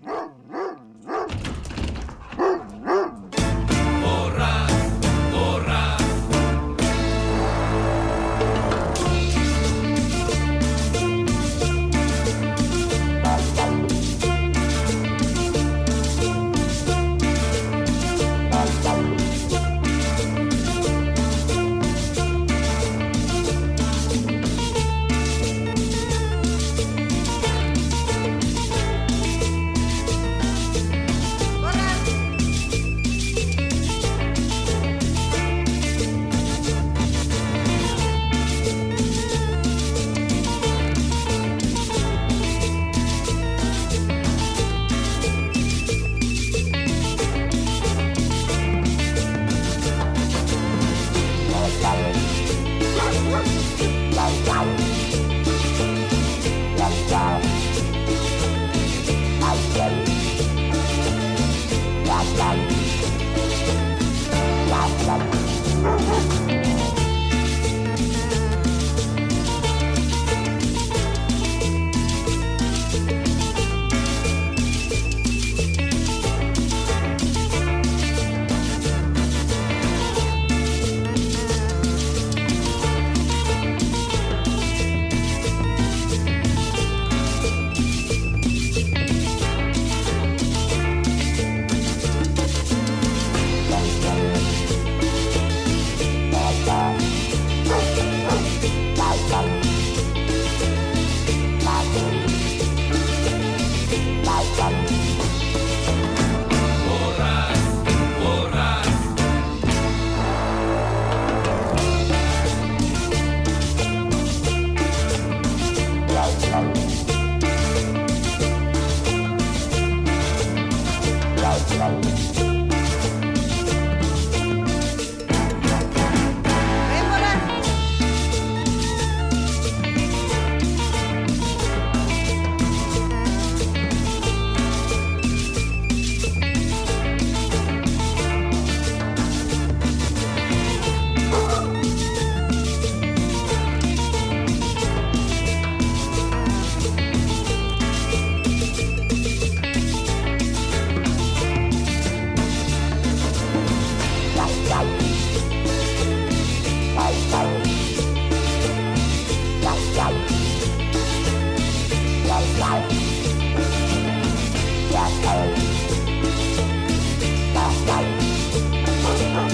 Me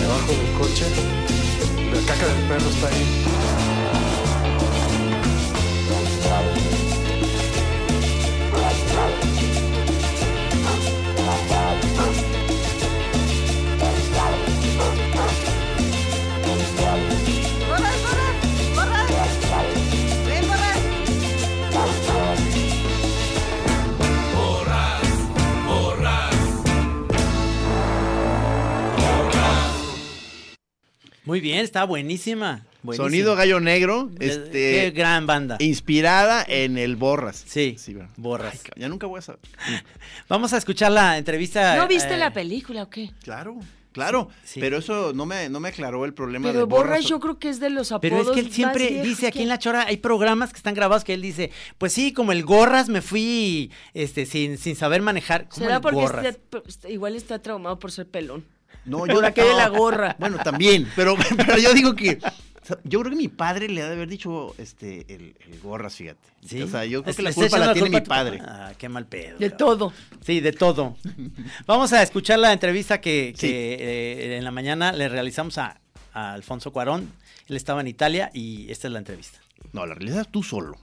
bajo del coche, la caca del perro está ahí. Muy bien, está buenísima. buenísima. Sonido Gallo Negro, este, Qué gran banda. inspirada en el Borras. Sí, ¿verdad? Borras. Ay, ya nunca voy a saber. (laughs) Vamos a escuchar la entrevista. ¿No viste eh, la película o qué? Claro, claro. Pero eso no me, no me aclaró el problema Pero de Borras Borras. yo creo que es de los apodos Pero es que él siempre dice aquí que- en La Chora, hay programas que están grabados que él dice, pues sí, como el Gorras me fui este sin, sin saber manejar. ¿Cómo ¿Será el porque Gorras? está- igual está traumado por ser pelón? No, Por yo aquello de no. la (laughs) gorra. Bueno, también, pero, (laughs) pero yo digo que yo creo que mi padre le ha de haber dicho este el, el gorras, fíjate. ¿Sí? O sea, yo creo Es- que la culpa la tiene culpa mi padre. Ah, qué mal pedo. De todo. Sí, de todo. (laughs) Vamos a escuchar la entrevista que, que, Sí. eh, en la mañana le realizamos a, a Alfonso Cuarón. Él estaba en Italia y esta es la entrevista. No, la realidad tú solo.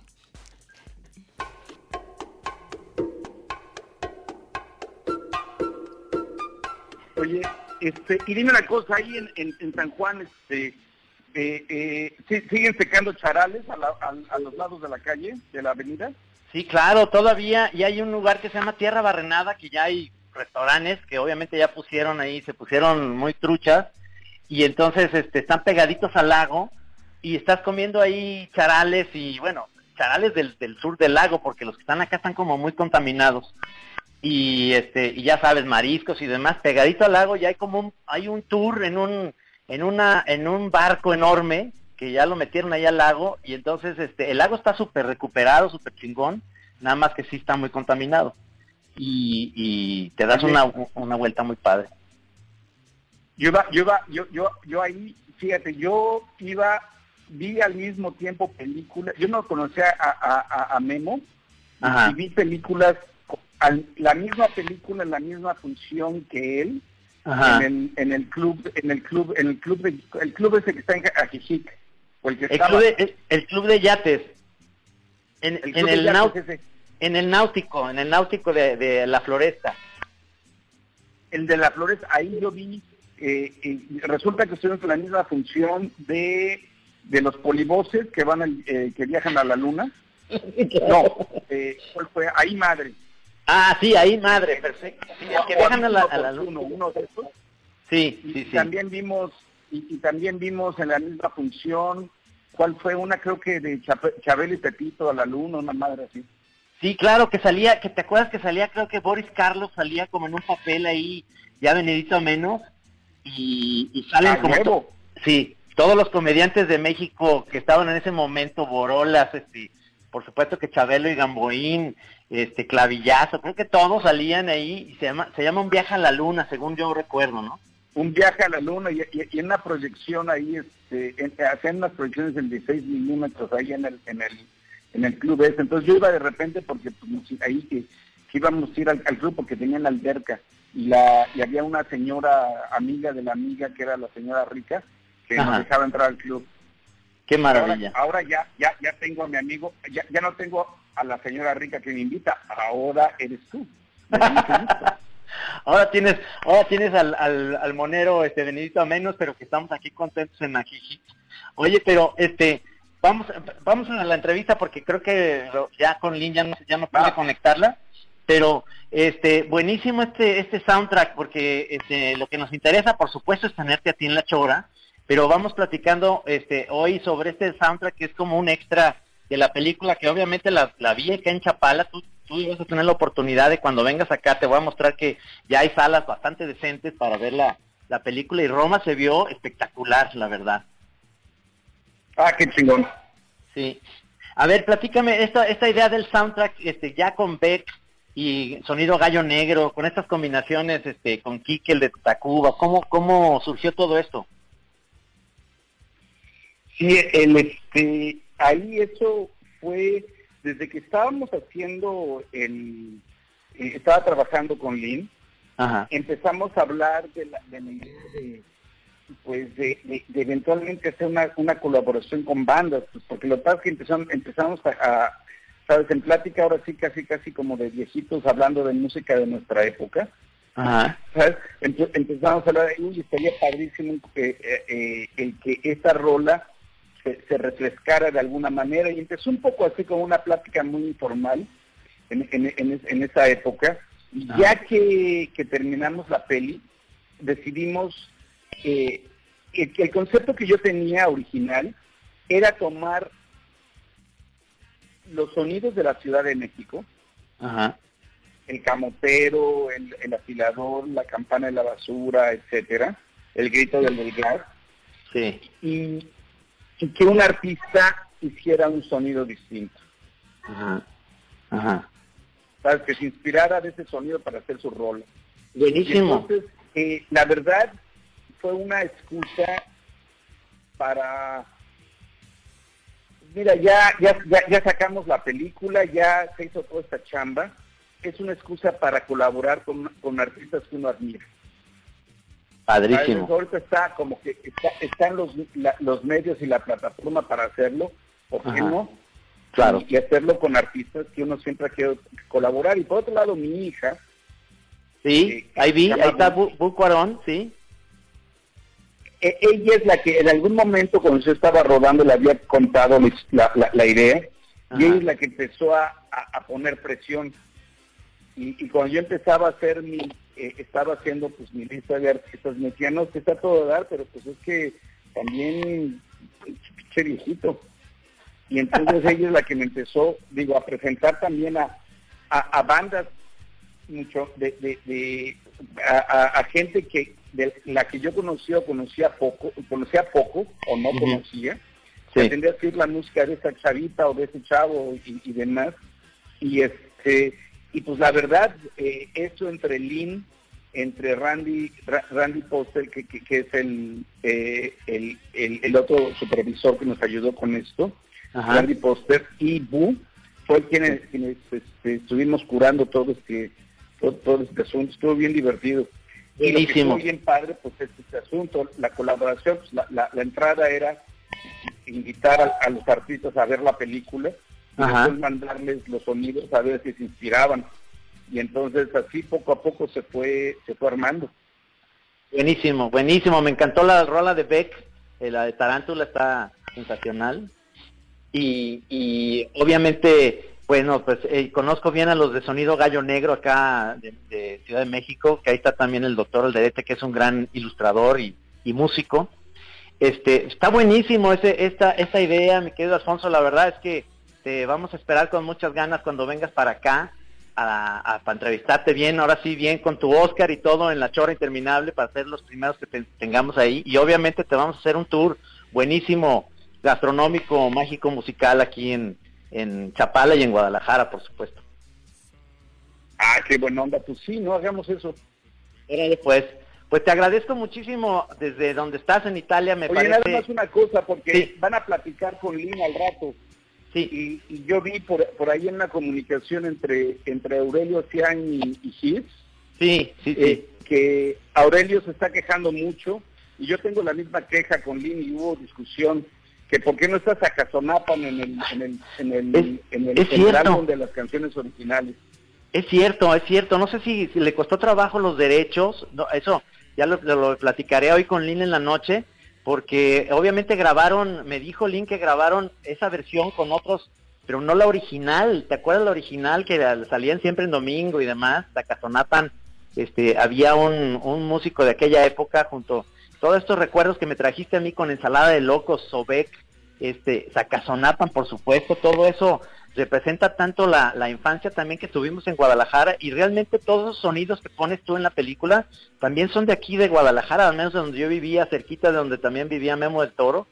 Oye, este, y dime una cosa, ahí en, en, San Juan, este, eh, eh, ¿sí- ¿siguen secando charales a los lados de la calle, de la avenida? Sí, claro, todavía, y hay un lugar que se llama Tierra Barrenada, que ya hay restaurantes que obviamente ya pusieron ahí, se pusieron muy truchas, y entonces este, están pegaditos al lago, y estás comiendo ahí charales, y bueno, charales del, del sur del lago, porque los que están acá están como muy contaminados. Y este, y ya sabes, mariscos y demás, pegadito al lago, ya hay como un, hay un tour en un, en una, en un barco enorme, que ya lo metieron ahí al lago, y entonces este, el lago está súper recuperado, súper chingón, nada más que sí está muy contaminado. Y, y te das una, una vuelta muy padre. Yo iba, yo iba, yo, yo, yo ahí, fíjate, yo iba, vi al mismo tiempo películas, yo no conocía a, a, a- a Memo, Ajá. y vi películas, al- la misma película, la misma función que él, Ajá. en el, en el club, en el club, en el club de, el club ese que está en Ajijic, o el que El estaba. club, de, el, el club de yates, en El en el, yates nau- en el náutico, en el náutico de, de la floresta. el de las flores, ahí yo vi, eh, eh, resulta que estuvimos en la misma función de, de los polivoces que van al- eh, que viajan a la luna. (laughs) No, eh, ¿cuál fue? Ahí madre. Ah, sí, ahí madre, perfecto. Sí, que viajan a la, a la Uno, uno de esos. Sí, Y sí, sí. también vimos, y, y también vimos en la misma función, ¿cuál fue? Una creo que de Chabelo y Pepito a la luna, una madre así. Sí, claro, que salía, que te acuerdas que salía, creo que Boris Carlos salía como en un papel ahí, ya venidito a menos, y, y salen ¡A como... Sí, todos los comediantes de México que estaban en ese momento, Borolas, este, por supuesto que Chabelo y Gamboín, este, Clavillazo, creo que todos salían ahí, y se llama, se llama Un viaje a la luna, según yo recuerdo, ¿no? un viaje a la luna y, y- y en una proyección ahí, este, en- hacían unas proyecciones en 16 milímetros ahí en el, en el, en el club ese. Entonces yo iba de repente porque pues, ahí que, que íbamos a ir al, al club porque tenían la alberca y la y había una señora amiga de la amiga que era la señora rica que Ajá. nos dejaba entrar al club. Qué maravilla. Ahora, ahora ya, ya, ya tengo a mi amigo, ya, ya no tengo a la señora rica que me invita, ahora eres tú. (laughs) Ahora tienes, ahora tienes al, al, al monero este Benedito a menos, pero que estamos aquí contentos en Ajijic. Oye, pero este, vamos, vamos a la entrevista porque creo que ya con Lynn ya no, ya no pude conectarla, pero este, buenísimo este, este soundtrack porque este, lo que nos interesa, por supuesto, es tenerte a ti en la chora, pero vamos platicando este hoy sobre este soundtrack que es como un extra de la película que obviamente la, la vi acá en Chapala, tú, tú vas a tener la oportunidad de cuando vengas acá, te voy a mostrar que ya hay salas bastante decentes para ver la, la película y Roma se vio espectacular, la verdad. Ah, qué chingón. Sí. A ver, platícame esta, esta idea del soundtrack, este, ya con Beck y sonido gallo negro, con estas combinaciones, este, con Kike, el de Tacuba, ¿cómo, cómo surgió todo esto? Sí, el, este, ahí eso fue desde que estábamos haciendo el, eh, estaba trabajando con Lynn, Ajá. empezamos a hablar de la, de de, pues de, de- de eventualmente hacer una, una colaboración con bandas, pues, porque lo que pasa es que empezamos, empezamos a, a, sabes, en plática ahora sí casi casi como de viejitos hablando de música de nuestra época, Ajá. ¿sabes? Empe- empezamos a hablar de, uy, estaría padrísimo eh, eh, eh, el que esta rola se, se refrescara de alguna manera y empezó un poco así como una plática muy informal en, en, en, es- en esa época. Y ya que, que terminamos la peli, decidimos que, el concepto que yo tenía original era tomar los sonidos de la Ciudad de México, Ajá. el camotero, el, el afilador, la campana de la basura, etcétera, el grito del vulgar, Sí. y, y que un artista hiciera un sonido distinto. Ajá. Ajá. ¿Sabes? Que se inspirara de ese sonido para hacer su rol. Buenísimo. entonces, eh, la verdad, fue una excusa para... Mira, ya, ya, ya, ya sacamos la película, ya se hizo toda esta chamba. Es una excusa para colaborar con, con artistas que uno admira. Padrísimo. Ahorita está como que está, están los, la- los medios y la plataforma para hacerlo, ¿por qué Ajá. no? Claro. Y, y hacerlo con artistas que uno siempre ha querido colaborar. Y por otro lado, mi hija, Sí, ahí vi, ahí está Bu- Bu Cuarón, sí. e- ella es la que en algún momento cuando yo estaba rodando le había contado la, la- la idea y ella es la que empezó a, a- a poner presión. Y, y cuando yo empezaba a hacer mi, eh, estaba haciendo pues mi lista de artistas, me decían, no, que está todo a dar, pero pues es que también, viejito. Y entonces ella es la que me empezó, digo, a presentar también a, a, a bandas mucho de, de, de- a, gente que de la que yo conocía o conocía poco, conocía poco o no conocía, Sí. que tendría que ir la música de esa chavita o de ese chavo y, y demás. Y este y pues la verdad, eh, eso entre Lynn, entre Randy Ra- Randy Poster, que, que, que es el, eh, el, el, el otro supervisor que nos ayudó con esto, Ajá. Randy Poster, y Bu, fue quienes, quienes este, estuvimos curando todo este, todo, todo este asunto. Estuvo bien divertido. Y lo que estuvo bien padre, pues es este asunto, la colaboración, pues, la, la, la entrada era invitar a, a los artistas a ver la película y Ajá. después mandarles los sonidos a ver si se inspiraban. Y entonces así poco a poco se fue, se fue armando. Buenísimo, buenísimo. Me encantó la rola de Beck, eh, la de Tarántula está sensacional. Y, y obviamente, bueno, pues eh, conozco bien a los de Sonido Gallo Negro acá de, de Ciudad de México, que ahí está también el doctor Alderete, que es un gran ilustrador y, y músico. Este, está buenísimo ese, esta, esta idea, mi querido Alfonso. La verdad es que te vamos a esperar con muchas ganas cuando vengas para acá a, a- para entrevistarte bien, ahora sí bien con tu Oscar y todo en la chorra interminable para ser los primeros que te- tengamos ahí. Y obviamente te vamos a hacer un tour buenísimo, gastronómico, mágico, musical aquí en, en Chapala y en Guadalajara, por supuesto. Ah, qué buena onda. Pues sí, no hagamos eso. Pues, pues te agradezco muchísimo desde donde estás en Italia, me Oye, parece. nada más una cosa, porque van a platicar con Lina al rato. Sí. Y, y yo vi por, por ahí una comunicación entre, entre Aurelio Cian y, y Gis, Sí, sí, sí. eh, que Aurelio se está quejando mucho, y yo tengo la misma queja con Lin y hubo discusión, que por qué no está Sacazonapan en el, en el, en el, Es- en el, es en el álbum de las canciones originales. Es cierto, es cierto. No sé si, si le costó trabajo los derechos. No, eso ya lo, lo platicaré hoy con Lin en la noche, porque obviamente grabaron, me dijo Lin que grabaron esa versión con otros, pero no la original. ¿Te acuerdas la original que salían siempre en domingo y demás? Tacazonapan, este, había un, un músico de aquella época junto todos estos recuerdos que me trajiste a mí con ensalada de locos, Sobek, este, Sacazonapan, por supuesto, todo eso representa tanto la, la infancia también que tuvimos en Guadalajara y realmente todos los sonidos que pones tú en la película también son de aquí de Guadalajara, al menos de donde yo vivía, cerquita de donde también vivía Memo del Toro.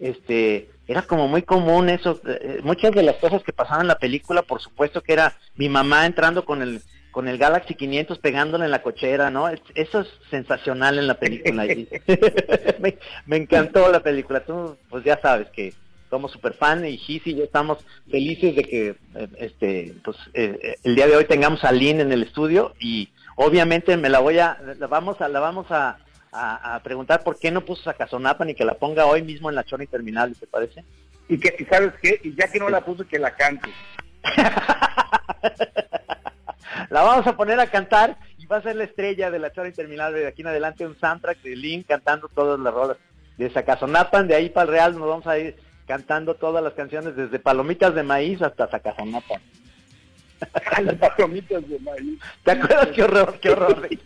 Este, era como muy común eso, eh, muchas de las cosas que pasaban en la película, por supuesto que era mi mamá entrando con el con el Galaxy 500 pegándole en la cochera, ¿no? Es- eso es sensacional en la película. (laughs) (laughs) me, me encantó la película. Tú, pues ya sabes que somos super fan y Gis y yo estamos felices de que eh, este pues eh, eh, el día de hoy tengamos a Lynn en el estudio y obviamente me la voy a la vamos a la vamos a, a, a preguntar por qué no puso Sacazonapan y que la ponga hoy mismo en la chora interminable, ¿te parece? Y que, y ¿sabes qué? Y ya que no la puso, que la cante. (laughs) La vamos a poner a cantar y va a ser la estrella de la chora interminable de aquí en adelante, un soundtrack de Lynn cantando todas las rolas de Sacazonapan, de ahí para el Real nos vamos a ir cantando todas las canciones desde Palomitas de Maíz hasta Sacazonapan. Las palomitas de maíz. ¿Te acuerdas qué horror, qué horror de,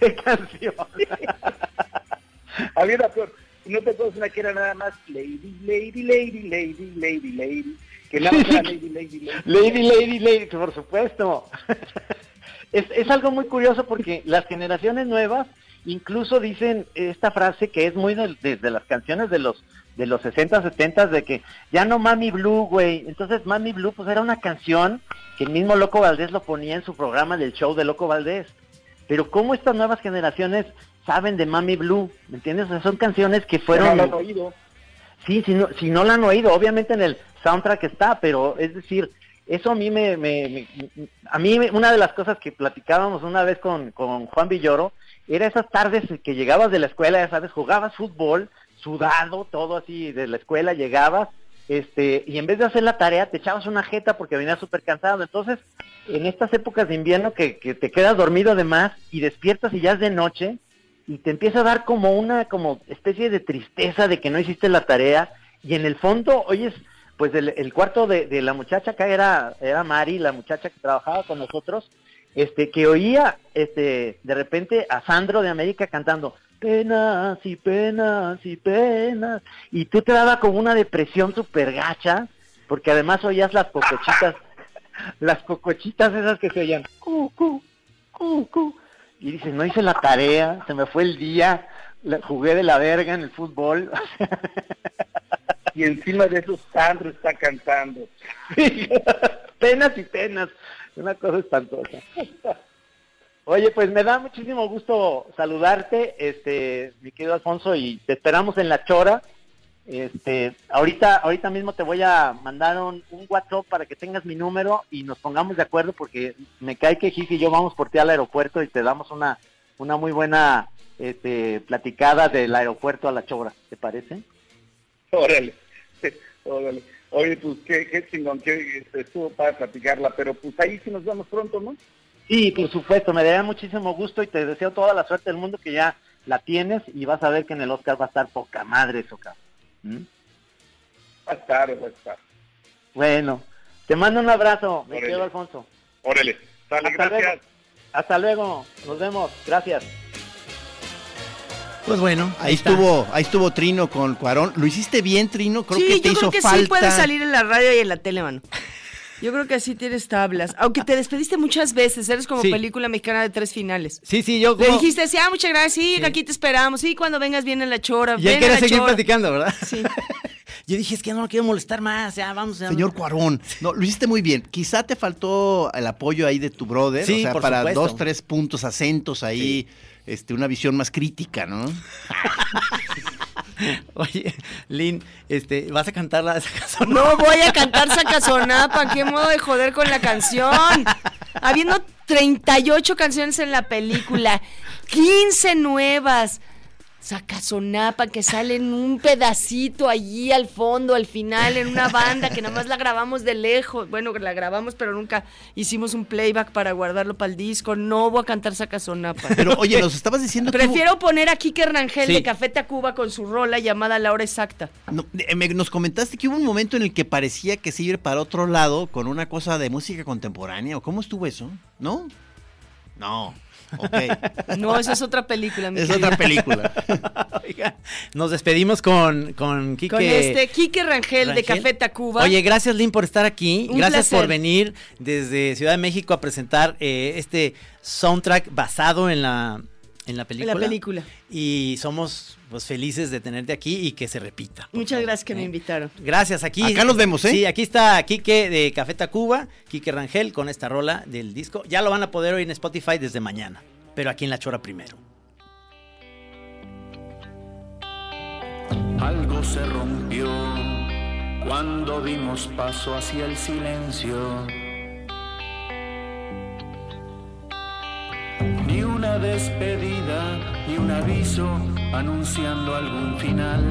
de canción? (laughs) Había una peor. ¿No te acuerdas una que era nada más Lady, Lady, Lady, Lady, Lady, Lady? Que nada más era Lady, Lady, Lady. (laughs) Lady, Lady, Lady, por supuesto. (laughs) es, es algo muy curioso porque las generaciones nuevas incluso dicen esta frase que es muy de, de- de las canciones de los de los 60, 70 de que ya no Mami Blue, güey. Entonces Mami Blue pues era una canción que el mismo Loco Valdés lo ponía en su programa del show de Loco Valdés. Pero cómo estas nuevas generaciones saben de Mami Blue, ¿me entiendes? O sea, son canciones que fueron No han oído. Sí, si no, si no la han oído, obviamente en el soundtrack está, pero es decir, eso a mí me, me- me- a mí me- una de las cosas que platicábamos una vez con, con Juan Villoro, era esas tardes que llegabas de la escuela, ya sabes, jugabas fútbol, sudado, todo así de la escuela, llegabas, este, y en vez de hacer la tarea te echabas una jeta porque venías súper cansado. Entonces, en estas épocas de invierno que, que te quedas dormido de más y despiertas y ya es de noche, y te empieza a dar como una como especie de tristeza de que no hiciste la tarea y en el fondo oyes pues el, cuarto de, de la muchacha acá era era Mari la muchacha que trabajaba con nosotros este que oía este de repente a Sandro de América cantando penas y penas y penas y tú te daba como una depresión súper gacha porque además oías las cocochitas (laughs) las cocochitas esas que se oían cu, cu, cu, cu. y dices no hice la tarea se me fue el día la- jugué de la verga en el fútbol (laughs) Y encima de eso Sandro está cantando. Sí, (laughs) penas y penas, una cosa espantosa. Oye, pues me da muchísimo gusto saludarte, este, mi querido Alfonso, y te esperamos en la chora. Este, ahorita, ahorita mismo te voy a mandar un, WhatsApp para que tengas mi número y nos pongamos de acuerdo porque me cae que Gigi y yo vamos por ti al aeropuerto y te damos una, una muy buena, este, platicada del aeropuerto a la chora, ¿te parece? Órale, (laughs) órale. Oye, pues qué, qué chingón, que este, estuvo para platicarla, pero pues ahí sí nos vemos pronto, ¿no? Sí, por supuesto, me daría muchísimo gusto y te deseo toda la suerte del mundo que ya la tienes y vas a ver que en el Oscar va a estar poca madre eso, cabrón. ¿Mm? Va a estar, va a estar. Bueno, te mando un abrazo, me quedo Alfonso. Órale, sale, Hasta gracias. luego. Hasta luego, nos vemos, gracias. Pues bueno, ahí, estuvo, ahí estuvo Trino con Cuarón. Lo hiciste bien, Trino. Creo sí, que te yo hizo creo que falta. sí puede salir en la radio y en la tele, mano. Yo creo que así tienes tablas. Aunque te despediste muchas veces, eres como Sí. película mexicana de tres finales. Sí, sí, yo Le como... dijiste, sí, ah, muchas gracias, sí, aquí te esperamos, sí, cuando vengas viene la chora. Y él seguir chora. platicando, ¿verdad? Sí. (laughs) Yo dije, es que no lo quiero molestar más, ya vamos. Ya. Señor Cuarón, no, lo hiciste muy bien. Quizá te faltó el apoyo ahí de tu brother, Sí, o sea, por para supuesto. dos, tres puntos, acentos ahí, este, una visión más crítica, ¿no? (laughs) (laughs) Oye, Lynn, este, ¿vas a cantar la (laughs) canción? No voy a cantar Sacazonapa, qué modo de joder con la canción. Habiendo 38 canciones en la película, 15 nuevas. Sacazonapa que sale en un pedacito allí al fondo, al final, en una banda que nada más la grabamos de lejos. Bueno, la grabamos, pero nunca hicimos un playback para guardarlo para el disco. No voy a cantar Sacazonapa. Pero oye, nos estabas diciendo que Prefiero poner a Kike Rangel Sí. de Café Tacuba con su rola llamada La Hora Exacta. No, eh, me- nos comentaste que hubo un momento en el que parecía que se iba para otro lado con una cosa de música contemporánea. ¿O cómo estuvo eso? ¿No? No. Ok. No, esa es otra película. mi Es otra película. (laughs) Oiga, nos despedimos con, con Quique. Con este Quique Rangel, de. Café Tacuba. Oye, gracias Lynn por estar aquí. Un gracias placer. por venir desde Ciudad de México a presentar eh, este soundtrack basado en la, en la película. La película. Y somos pues felices de tenerte aquí y que se repita. Muchas gracias que me invitaron. Gracias, aquí. Acá nos vemos, ¿eh? Sí, aquí está Quique de Café Tacuba, Quique Rangel con esta rola del disco. Ya lo van a poder oír en Spotify desde mañana, pero aquí en La Chora primero. Algo se rompió cuando dimos paso hacia el silencio. Una despedida ni un aviso anunciando algún final.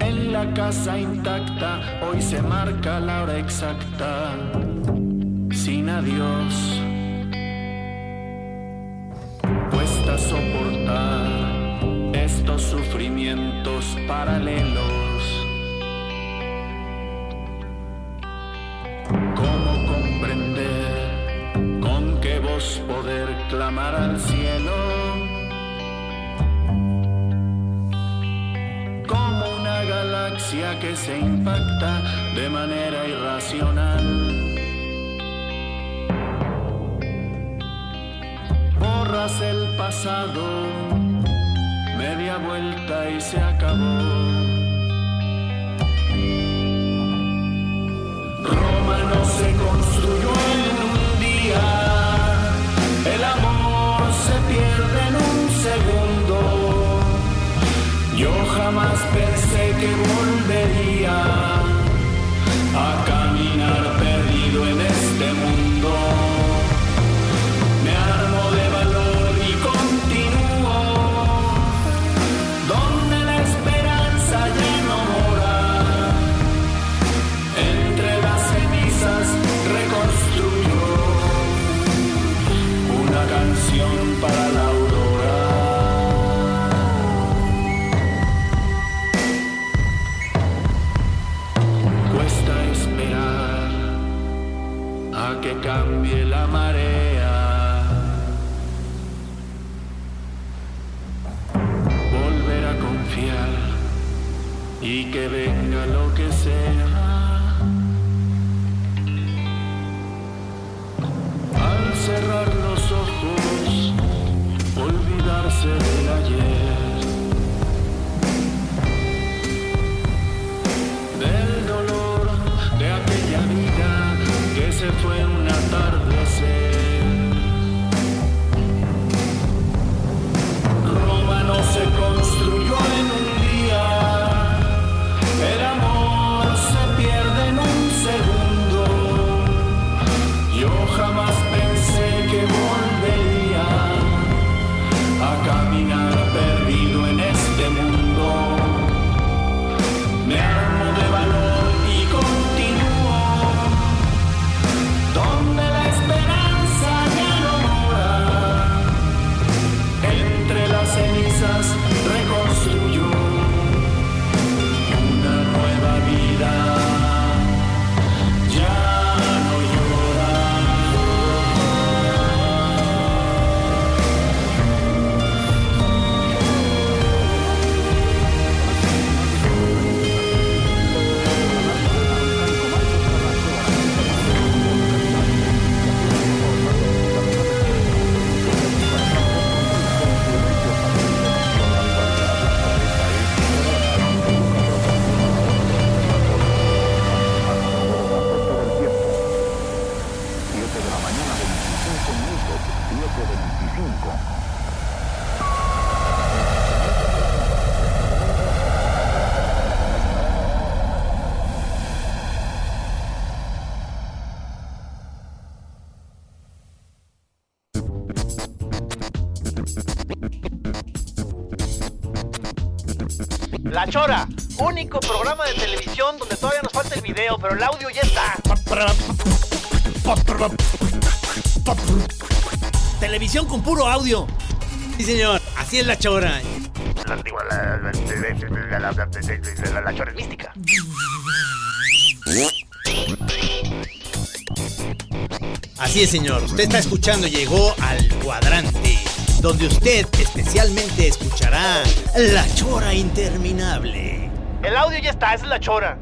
En la casa intacta hoy se marca la hora exacta, sin adiós. Cuesta soportar estos sufrimientos paralelos. Clamar al cielo? Como una galaxia que se impacta de manera irracional. Borras el pasado, media vuelta y se acabó. Roma no se construyó en un día, el amor se pierde en un segundo. Yo jamás pensé que La Chora, único programa de televisión donde todavía nos falta el video, pero el audio ya Televisión con puro audio. Sí, señor. Así es la chora. La, Chora es mística. Así es, señor. Usted está escuchando, llegó al cuadrante, donde usted especialmente escuchará la chora interminable. El audio ya está, esa es la Chora.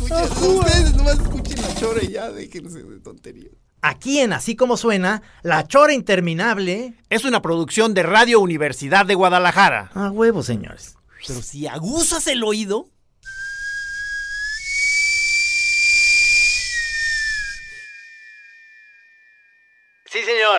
Ustedes nomás escuchen la chora y ya déjense de tonterías. Aquí en Así como suena, la chora interminable. Es una producción de Radio Universidad de Guadalajara. A huevo, señores. Pero si aguzas el oído. Sí, señor.